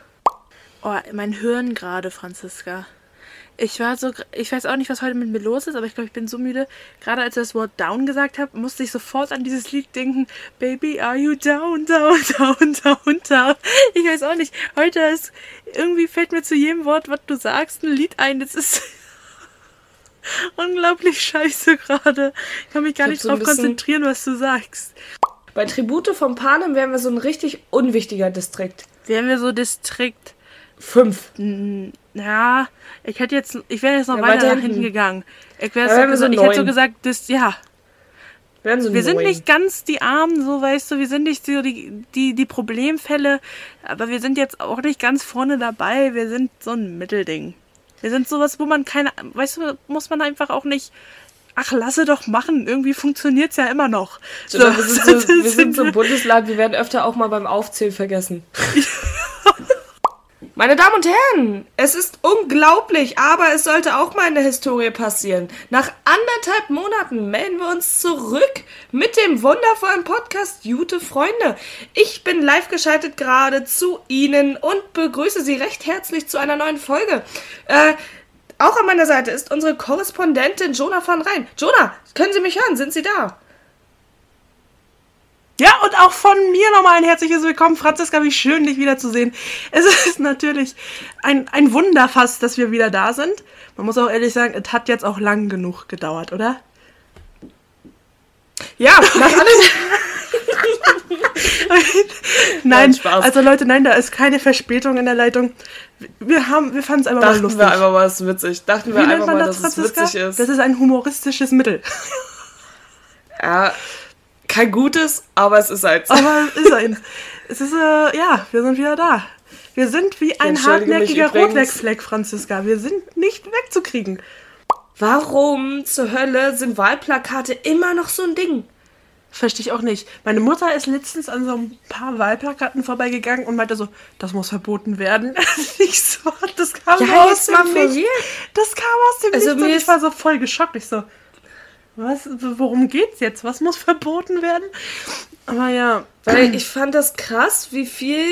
Oh, mein Hirn gerade, Franziska. Ich war so, ich weiß auch nicht, was heute mit mir los ist, aber ich glaube, ich bin so müde. Gerade als ich das Wort down gesagt habe, musste ich sofort an dieses Lied denken. Baby, are you down, down, down, down, down? Ich weiß auch nicht. Heute ist, irgendwie fällt mir zu jedem Wort, was du sagst, ein Lied ein. Das ist unglaublich scheiße gerade. Ich kann mich gar nicht drauf konzentrieren, was du sagst. Bei Tribute von Panem wären wir so ein richtig unwichtiger Distrikt. Wären wir so Distrikt Fünf. Ja, ich hätte jetzt, ich wäre jetzt noch Ja, weiter weiter nach hinten. hinten gegangen. Ich, Da so wir so ich hätte so gesagt, das, ja, Wären so wir sind nicht ganz die Armen, so weißt du, wir sind nicht so die, die, die Problemfälle, aber wir sind jetzt auch nicht ganz vorne dabei, wir sind so ein Mittelding. Wir sind sowas, wo man keine, weißt du, muss man einfach auch nicht, ach, lasse doch machen, irgendwie funktioniert's ja immer noch. So, wir, sind so, wir sind so ein Bundesland, wir werden öfter auch mal beim Aufzählen vergessen. Meine Damen und Herren, es ist unglaublich, aber es sollte auch mal in der Historie passieren. Nach anderthalb Monaten melden wir uns zurück mit dem wundervollen Podcast Jute Freunde. Ich bin live geschaltet gerade zu Ihnen und begrüße Sie recht herzlich zu einer neuen Folge. Äh, auch an meiner Seite ist unsere Korrespondentin Jonah van Rijn. Jonah, können Sie mich hören? Sind Sie da? Ja, und auch von mir nochmal ein herzliches Willkommen, Franziska, wie schön, dich wiederzusehen. Es ist natürlich ein, ein Wunder fast, dass wir wieder da sind. Man muss auch ehrlich sagen, es hat jetzt auch lang genug gedauert, oder? Ja, nach allem. nein, Spaß. also Leute, nein, da ist keine Verspätung in der Leitung. Wir haben, wir fanden es einfach mal Dachten lustig. wir einfach mal, es ist witzig. Dachten Wie wir nennt einfach mal, das, dass es Franziska? witzig ist. Das ist ein humoristisches Mittel. Ja, kein gutes, aber es ist so. Aber es ist ein. Es ist, äh, ja, wir sind wieder da. Wir sind wie ein hartnäckiger. Rotwegfleck, Franziska. Wir sind nicht wegzukriegen. Warum zur Hölle sind Wahlplakate immer noch so ein Ding? Verstehe ich auch nicht. Meine Mutter ist letztens an so ein paar Wahlplakaten vorbeigegangen und meinte so, das muss verboten werden. ich so, das kam Ja, aus dem Nichts. Das kam aus dem Also Nichts und ich war so voll geschockt. Ich so, Was, worum geht's jetzt? Was muss verboten werden? Aber ja. Weil ich fand das krass, wie viel,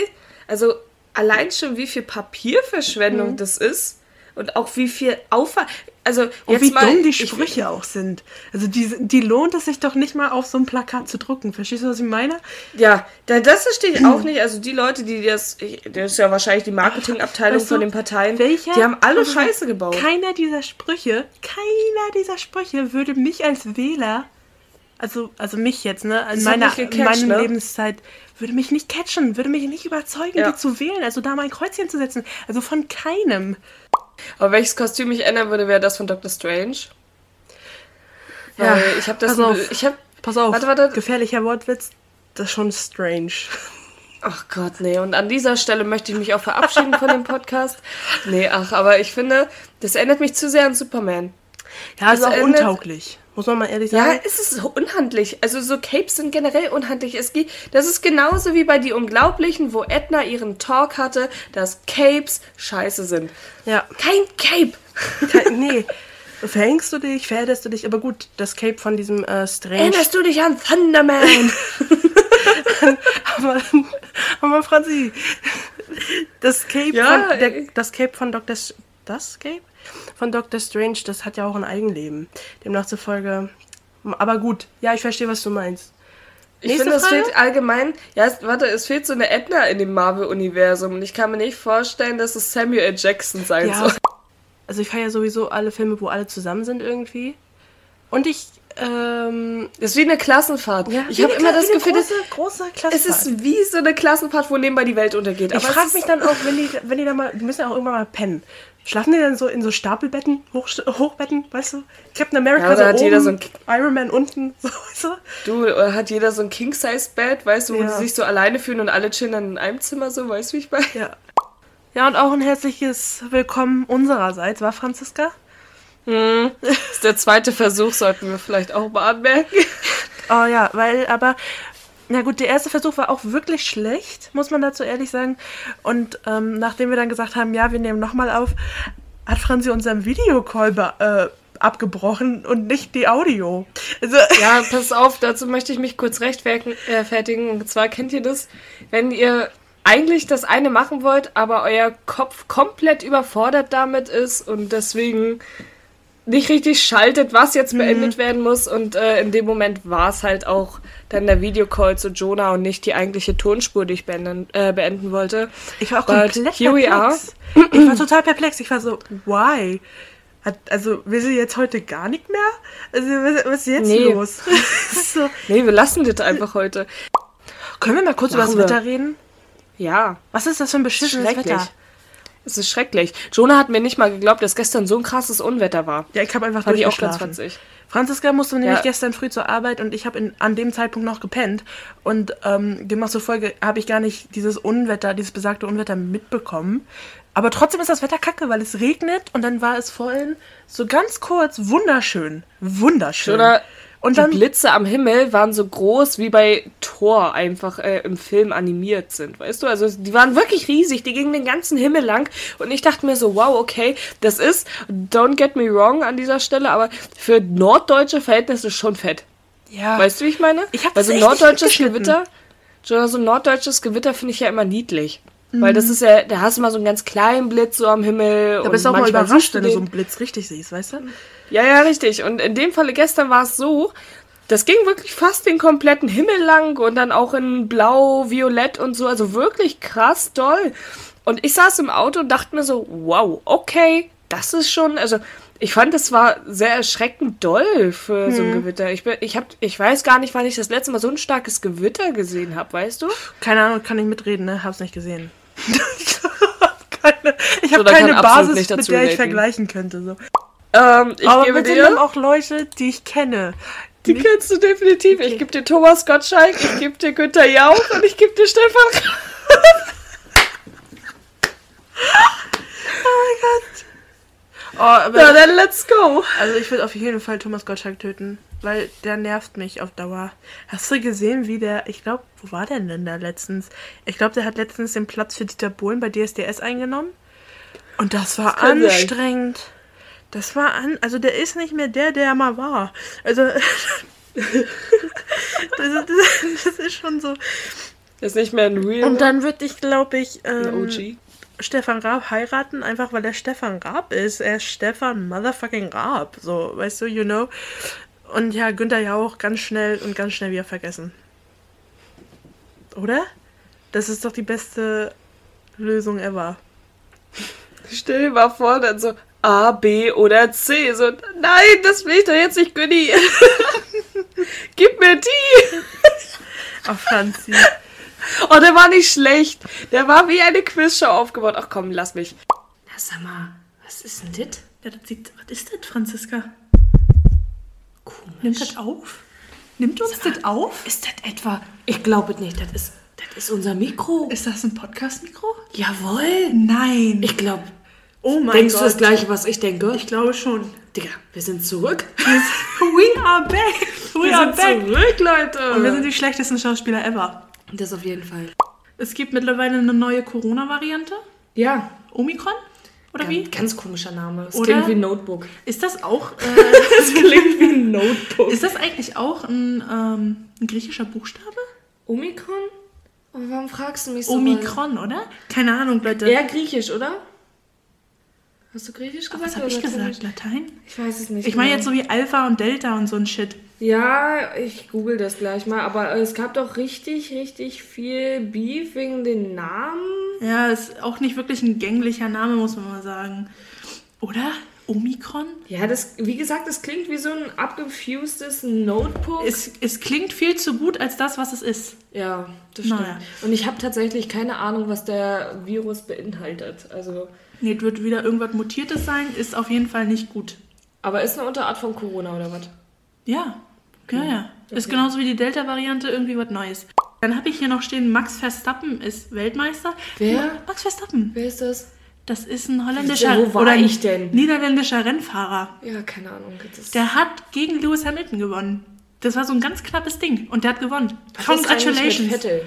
also allein schon wie viel Papierverschwendung Mhm. das ist und auch wie viel Aufwand. Also Und jetzt wie mal, dumm die ich- Sprüche auch sind. Also die, die lohnt es sich doch nicht mal auf so ein Plakat zu drucken. Verstehst du, was ich meine? Ja, da- das verstehe ich auch nicht. Also die Leute, die das, ich- das ist ja wahrscheinlich die Marketingabteilung Weißt du, von den Parteien, welcher- die haben alle Scheiße gebaut. Keiner dieser Sprüche, keiner dieser Sprüche würde mich als Wähler, also, also mich jetzt, ne, in meiner gecatcht, meiner ne? Lebenszeit, würde mich nicht catchen, würde mich nicht überzeugen, Ja. die zu wählen, also da mein Kreuzchen zu setzen. Also von keinem. Aber welches Kostüm ich ändern würde, wäre das von Dr. Strange. Weil Ja, ich habe das, pass auf. ich habe, Pass auf, Warte, warte. gefährlicher Wortwitz, das ist schon strange. ach Gott, nee. Und an dieser Stelle möchte ich mich auch verabschieden von dem Podcast. Nee, ach, aber ich finde, das erinnert mich zu sehr an Superman. Ja, ist Das auch endet- untauglich, muss man mal ehrlich Ja, sagen. es ist so unhandlich. Also so Capes sind generell unhandlich. Es geht, das ist genauso wie bei Die Unglaublichen, wo Edna ihren Talk hatte, dass Capes scheiße sind. Ja, Kein Cape. kein, nee. Verhängst du dich, verhältst du dich, aber gut, das Cape von diesem äh, Strange. Erinnerst du dich an Thunderman? Aber, aber Franzi, das Cape, Ja, von, der, ey. das Cape von Dr. Das Cape? Von Dr. Strange, das hat ja auch ein Eigenleben. Demnach zufolge. Aber gut, ja, ich verstehe, was du meinst. Ich Nächste finde, es Frage? fehlt allgemein, ja, es, warte, es fehlt so eine Edna in dem Marvel-Universum und ich kann mir nicht vorstellen, dass es Samuel L. Jackson sein Ja. soll. Also ich feiere sowieso alle Filme, wo alle zusammen sind irgendwie. Und ich, ähm, Das ist wie eine Klassenfahrt. ich wie habe immer das Gefühl, große, große es ist wie so eine Klassenfahrt, wo nebenbei die Welt untergeht. Ich Aber es frage mich dann auch, wenn die, wenn die da mal, die müssen ja auch irgendwann mal pennen. Schlafen die dann so in so Stapelbetten, Hoch, Hochbetten, weißt du? Captain America Ja, so hat oben, jeder so ein- Iron Man unten, so, weißt du? Du, äh, hat jeder so ein King-Size-Bett, weißt du, wo Ja. die sich so alleine fühlen und alle chillen dann in einem Zimmer, so, weißt du, wie ich bei? Ja. Ja, und auch ein herzliches Willkommen unsererseits, war Franziska? Das ist der zweite Versuch, sollten wir vielleicht auch mal anmerken. Oh ja, weil, aber, na gut, der erste Versuch war auch wirklich schlecht, muss man dazu ehrlich sagen. Und ähm, nachdem wir dann gesagt haben, ja, wir nehmen nochmal auf, hat Franzi unseren Videocall äh, abgebrochen und nicht die Audio. Also, Ja, pass auf, dazu möchte ich mich kurz rechtfertigen. Äh, und zwar kennt ihr das, wenn ihr eigentlich das eine machen wollt, aber euer Kopf komplett überfordert damit ist und deswegen nicht richtig schaltet, was jetzt Mhm. beendet werden muss. Und äh, in dem Moment war es halt auch dann der Videocall zu Jonah und nicht die eigentliche Tonspur, die ich beenden, äh, beenden wollte. Ich war auch But komplett perplex. Ich war total perplex. Ich war so, why? Hat, also, will sie jetzt heute gar nicht mehr? Also, was, was ist jetzt Nee. los? so, Nee, wir lassen das einfach heute. können wir mal kurz über das Machen. Wetter reden? Ja. Was ist das für ein beschissenes. Wetter? Es ist schrecklich. Jonah hat mir nicht mal geglaubt, dass gestern so ein krasses Unwetter war. Ja, ich habe einfach Fand ich auch ganz durchgeschlafen. witzig. Franziska musste nämlich Ja. gestern früh zur Arbeit und ich habe in- an dem Zeitpunkt noch gepennt. Und ähm, demnach zufolge habe ich gar nicht dieses Unwetter, dieses besagte Unwetter mitbekommen. Aber trotzdem ist das Wetter kacke, weil es regnet und dann war es vorhin so ganz kurz wunderschön. Wunderschön. Oder und die dann Blitze am Himmel waren so groß, wie bei Thor einfach äh, im Film animiert sind, weißt du? Also die waren wirklich riesig, die gingen den ganzen Himmel lang und ich dachte mir so, wow, okay, das ist, don't get me wrong an dieser Stelle, aber für norddeutsche Verhältnisse schon fett. ja, Weißt du, wie ich meine? Ich hab also norddeutsches. Gewitter, so ein norddeutsches Gewitter finde ich ja immer niedlich. Mhm. Weil das ist ja, da hast du mal so einen ganz kleinen Blitz so am Himmel. da bist du auch mal überrascht, wenn du so einen Blitz richtig siehst, weißt du? Ja, ja, richtig. Und in dem Falle gestern war es so, das ging wirklich fast den kompletten Himmel lang und dann auch in Blau, Violett und so. Also wirklich krass doll. Und ich saß im Auto und dachte mir so, wow, okay, das ist schon, also ich fand, es war sehr erschreckend doll für so ein Gewitter. Ich, bin, ich, hab, ich weiß gar nicht, wann ich das letzte Mal so ein starkes Gewitter gesehen habe, weißt du? Keine Ahnung, kann ich mitreden, ne? Hab's nicht gesehen. ich habe keine, ich hab kann keine Basis, mit der ich relaten. vergleichen könnte. So. Ähm, ich Aber gebe bitte dir. auch Leute, die ich kenne. Die kennst du definitiv. Ich gebe dir Thomas Gottschalk, ich gebe dir Günther Jauch und ich gebe dir Stefan Kraft. Oh, aber Na dann let's go. Also ich würde auf jeden Fall Thomas Gottschalk töten, weil der nervt mich auf Dauer. Hast du gesehen, wie der, ich glaube, wo war der denn da letztens? Ich glaube, der hat letztens den Platz für Dieter Bohlen bei DSDS eingenommen. Und das war kann sein. Das war an, also der ist nicht mehr der, der er mal war. Also das, das, das ist schon so. Das ist nicht mehr ein Real. Und dann würde ich, glaube ich, ähm. Stefan Raab heiraten, einfach weil er Stefan Raab ist. Er ist Stefan Motherfucking Raab. So, weißt du, you know. Und ja, Günther ja auch ganz schnell und ganz schnell wieder vergessen. Oder? Das ist doch die beste Lösung ever. Stell dir mal vor, dann so A, B oder C. So, nein, das will ich doch jetzt nicht, Günni. Gib mir die. Ach, Franzi. Oh, der war nicht schlecht. Der war wie eine Quizshow aufgebaut. Ach komm, lass mich. Na, sag mal, was ist denn das? Ja, das sieht, was ist das, Franziska? Komisch. Nimmt das auf? Nimmt uns das auf? Ist das etwa? Ich glaube nicht. Das ist, das ist unser Mikro. Ist das ein Podcast-Mikro? Jawohl. Nein. Ich glaube. Oh mein Denkst du Gott. das gleiche, was ich denke? Ich glaube schon. Digga, wir sind zurück. We are back. We Wir are sind back. zurück, Leute. Und wir sind die schlechtesten Schauspieler ever. das auf jeden Fall. Es gibt mittlerweile eine neue Corona-Variante. Ja. Omikron? Oder wie? Ganz, ganz komischer Name. Es Oder? klingt wie Notebook. Ist das auch, äh, Es klingt wie ein Notebook. ist das eigentlich auch ein, ähm, ein griechischer Buchstabe? Omikron? Warum fragst du mich so? Omikron, oder? Keine Ahnung, Leute. Eher griechisch, oder? Hast du griechisch gesagt? Was habe ich gesagt? Latein? Ich weiß es nicht. Ich meine genau. jetzt so wie Alpha und Delta und so ein Shit. Ja, ich google das gleich mal. Aber es gab doch richtig, richtig viel Beef wegen den Namen. Ja, ist auch nicht wirklich ein gänglicher Name, muss man mal sagen. Oder? Omikron? Ja, das, wie gesagt, das klingt wie so ein abgefustes Notebook. Es, es klingt viel zu gut als das, was es ist. ja, das stimmt. Naja. Und ich habe tatsächlich keine Ahnung, was der Virus beinhaltet. Also, Nee, es wird wieder irgendwas Mutiertes sein, ist auf jeden Fall nicht gut. aber ist eine Unterart von Corona oder was? Ja, ja, ja. Ist Okay. genauso wie die Delta-Variante irgendwie was Neues. Dann habe ich hier noch stehen, Max Verstappen ist Weltmeister. Wer? Max Verstappen. Wer ist das? Das ist ein holländischer Wo war oder ich denn? niederländischer Rennfahrer. Ja, keine Ahnung. Das Der hat gegen Lewis Hamilton gewonnen. Das war so ein ganz knappes Ding und der hat gewonnen. Was ist eigentlich mit Congratulations. Vettel?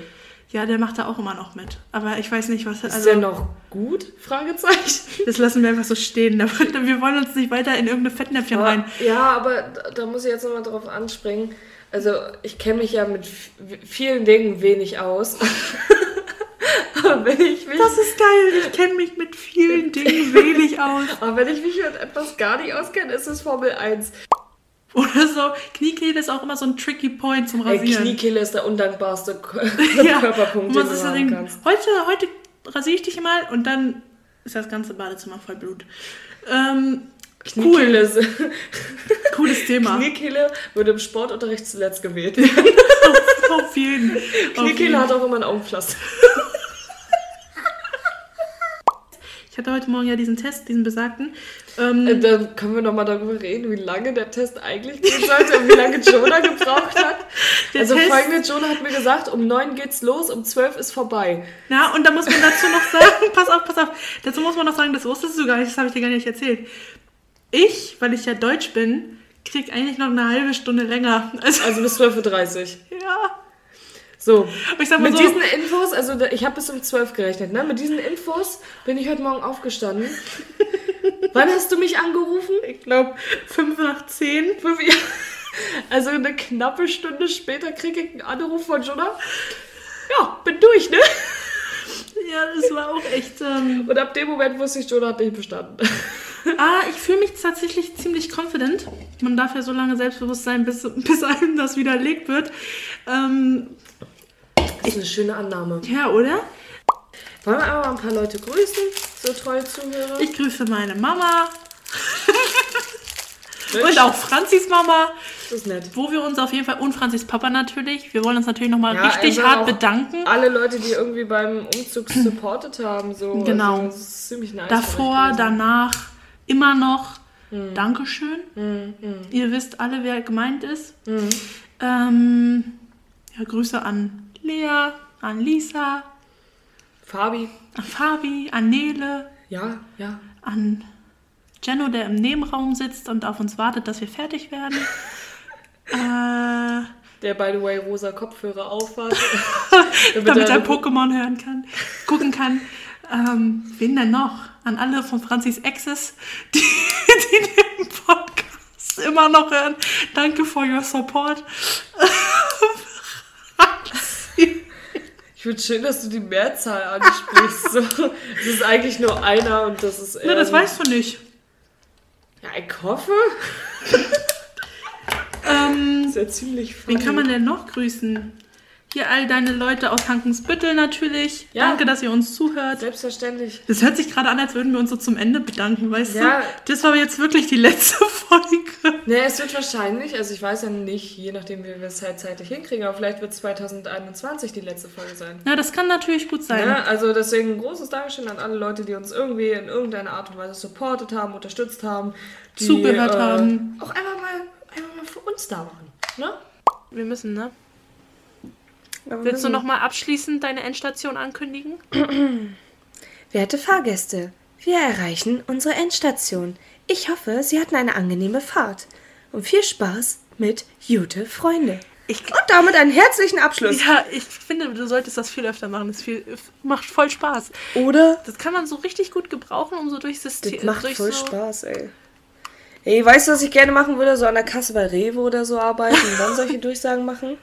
Ja, der macht da auch immer noch mit. Aber ich weiß nicht, was. Ist Also, der noch gut? Fragezeichen. das lassen wir einfach so stehen. Wir wollen uns nicht weiter in irgendeine Fettnäpfchen rein. Ja, aber da, muss ich jetzt nochmal drauf anspringen. Also, ich kenne mich ja mit vielen Dingen wenig aus. aber, wenn ich mich, Das ist geil. Ich kenne mich mit vielen Dingen wenig aus. aber wenn ich mich mit etwas gar nicht auskenne, ist es Formel 1. Oder so. Kniekehle ist auch immer so ein tricky Point zum Ey, Rasieren. Kniekehle ist der undankbarste ja. Körperpunkt, den du haben Ding? kannst. Heute, heute rasiere ich dich mal und dann ist das ganze Badezimmer voll Blut. Ähm, Kniekehle, ist- cooles Thema. Kniekehle wurde im Sportunterricht zuletzt gewählt. Auf jeden. auf jeden. Kniekehle hat auch immer ein Augenpflaster. Ich hatte heute Morgen ja diesen Test, diesen besagten. Ähm, Äh, Dann können wir nochmal darüber reden, wie lange der Test eigentlich gehen sollte und wie lange Jonah gebraucht hat. Der also Test- folgende, Jonah hat mir gesagt, um 9 geht's los, um 12 ist vorbei. Ja, und da muss man dazu noch sagen, pass auf, pass auf, dazu muss man noch sagen, das wusstest du gar nicht, das habe ich dir gar nicht erzählt. Ich, weil ich ja Deutsch bin, krieg eigentlich noch eine halbe Stunde länger. Also, Also bis 12.30 Uhr. ja. So. Aber ich sag mal Mit so, diesen Infos, also ich habe bis um 12 gerechnet, ne? Mit diesen Infos bin ich heute Morgen aufgestanden. Wann hast du mich angerufen? ich glaube, fünf nach zehn. Fünf Uhr. Also eine knappe Stunde später kriege ich einen Anruf von Jonah. Ja, bin durch, ne? Ja, das war auch echt. Ähm, Und ab dem Moment wusste ich, Jonah hat nicht bestanden. ah, ich fühle mich tatsächlich ziemlich confident. Man darf ja so lange selbstbewusst sein, bis, bis einem das widerlegt wird. Ähm, Das ist eine schöne Annahme. ja, oder? Wollen wir aber mal ein paar Leute grüßen? So treue Zuhörer. Ich grüße meine Mama und auch Franzis Mama. Das ist nett. Wo wir uns auf jeden Fall, und Franzis Papa natürlich, wir wollen uns natürlich nochmal Ja, richtig also hart bedanken. Alle Leute, die irgendwie beim Umzug supportet haben, so. Genau. Also, das ist ziemlich nice. Davor, danach, immer noch. Hm. Dankeschön. Ihr wisst alle, wer gemeint ist. Hm. Ähm, ja, Grüße an Lea, an Lisa, Fabi. an Fabi, an Nele, Ja, ja. an Jenno, der im Nebenraum sitzt und auf uns wartet, dass wir fertig werden. äh, Der, by the way, rosa Kopfhörer aufhat. damit er Pokémon hören kann, gucken kann. Ähm, wen denn noch? An alle von Franzis Exes, die, die den Podcast immer noch hören. Danke for your support. Ich finde schön, dass du die Mehrzahl ansprichst. So, das ist eigentlich nur einer und das ist. Na, das weißt du nicht. Ja, ich hoffe. Ähm, Das ist ja ziemlich funny. wen kann man denn noch grüßen? Hier all deine Leute aus Hankensbüttel natürlich. Ja. Danke, dass ihr uns zuhört. Selbstverständlich. Das hört sich gerade an, als würden wir uns so zum Ende bedanken, weißt Ja. du? Das war jetzt wirklich die letzte Folge. Ne, es wird wahrscheinlich, also ich weiß ja nicht, je nachdem, wie wir es halt zeitlich hinkriegen, aber vielleicht wird 2021 die letzte Folge sein. Ja, das kann natürlich gut sein. Ja, also deswegen ein großes Dankeschön an alle Leute, die uns irgendwie in irgendeiner Art und Weise supportet haben, unterstützt haben. Die, Zugehört haben. Auch einfach mal, einfach mal für uns da waren. Ne? Wir müssen, ne? Aber Willst du wir- noch mal abschließend deine Endstation ankündigen? Werte Fahrgäste, wir erreichen unsere Endstation. Ich hoffe, Sie hatten eine angenehme Fahrt. Und viel Spaß mit Jute Freunde. Ich, Und damit einen herzlichen Abschluss. ja, ich finde, du solltest das viel öfter machen. Das viel, macht voll Spaß. Oder? Das kann man so richtig gut gebrauchen, um so durchs System. Das macht voll so Spaß, ey. Ey, weißt du, was ich gerne machen würde? So an der Kasse bei Rewe oder so arbeiten und dann solche Durchsagen machen?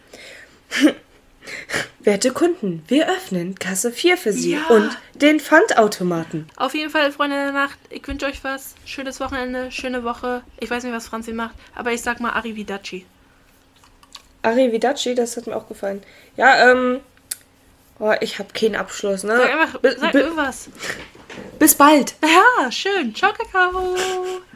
Werte Kunden, wir öffnen Kasse 4 für Sie Ja. und den Pfandautomaten. Auf jeden Fall, Freunde der Nacht, ich wünsche euch was. Schönes Wochenende, schöne Woche. Ich weiß nicht, was Franzi macht, aber ich sag mal Arrivederci. Arrivederci, das hat mir auch gefallen. Ja, ähm. Oh, ich habe keinen Abschluss, ne? Sag einfach, sag irgendwas. bis bald. Ja, schön. Ciao, Kakao.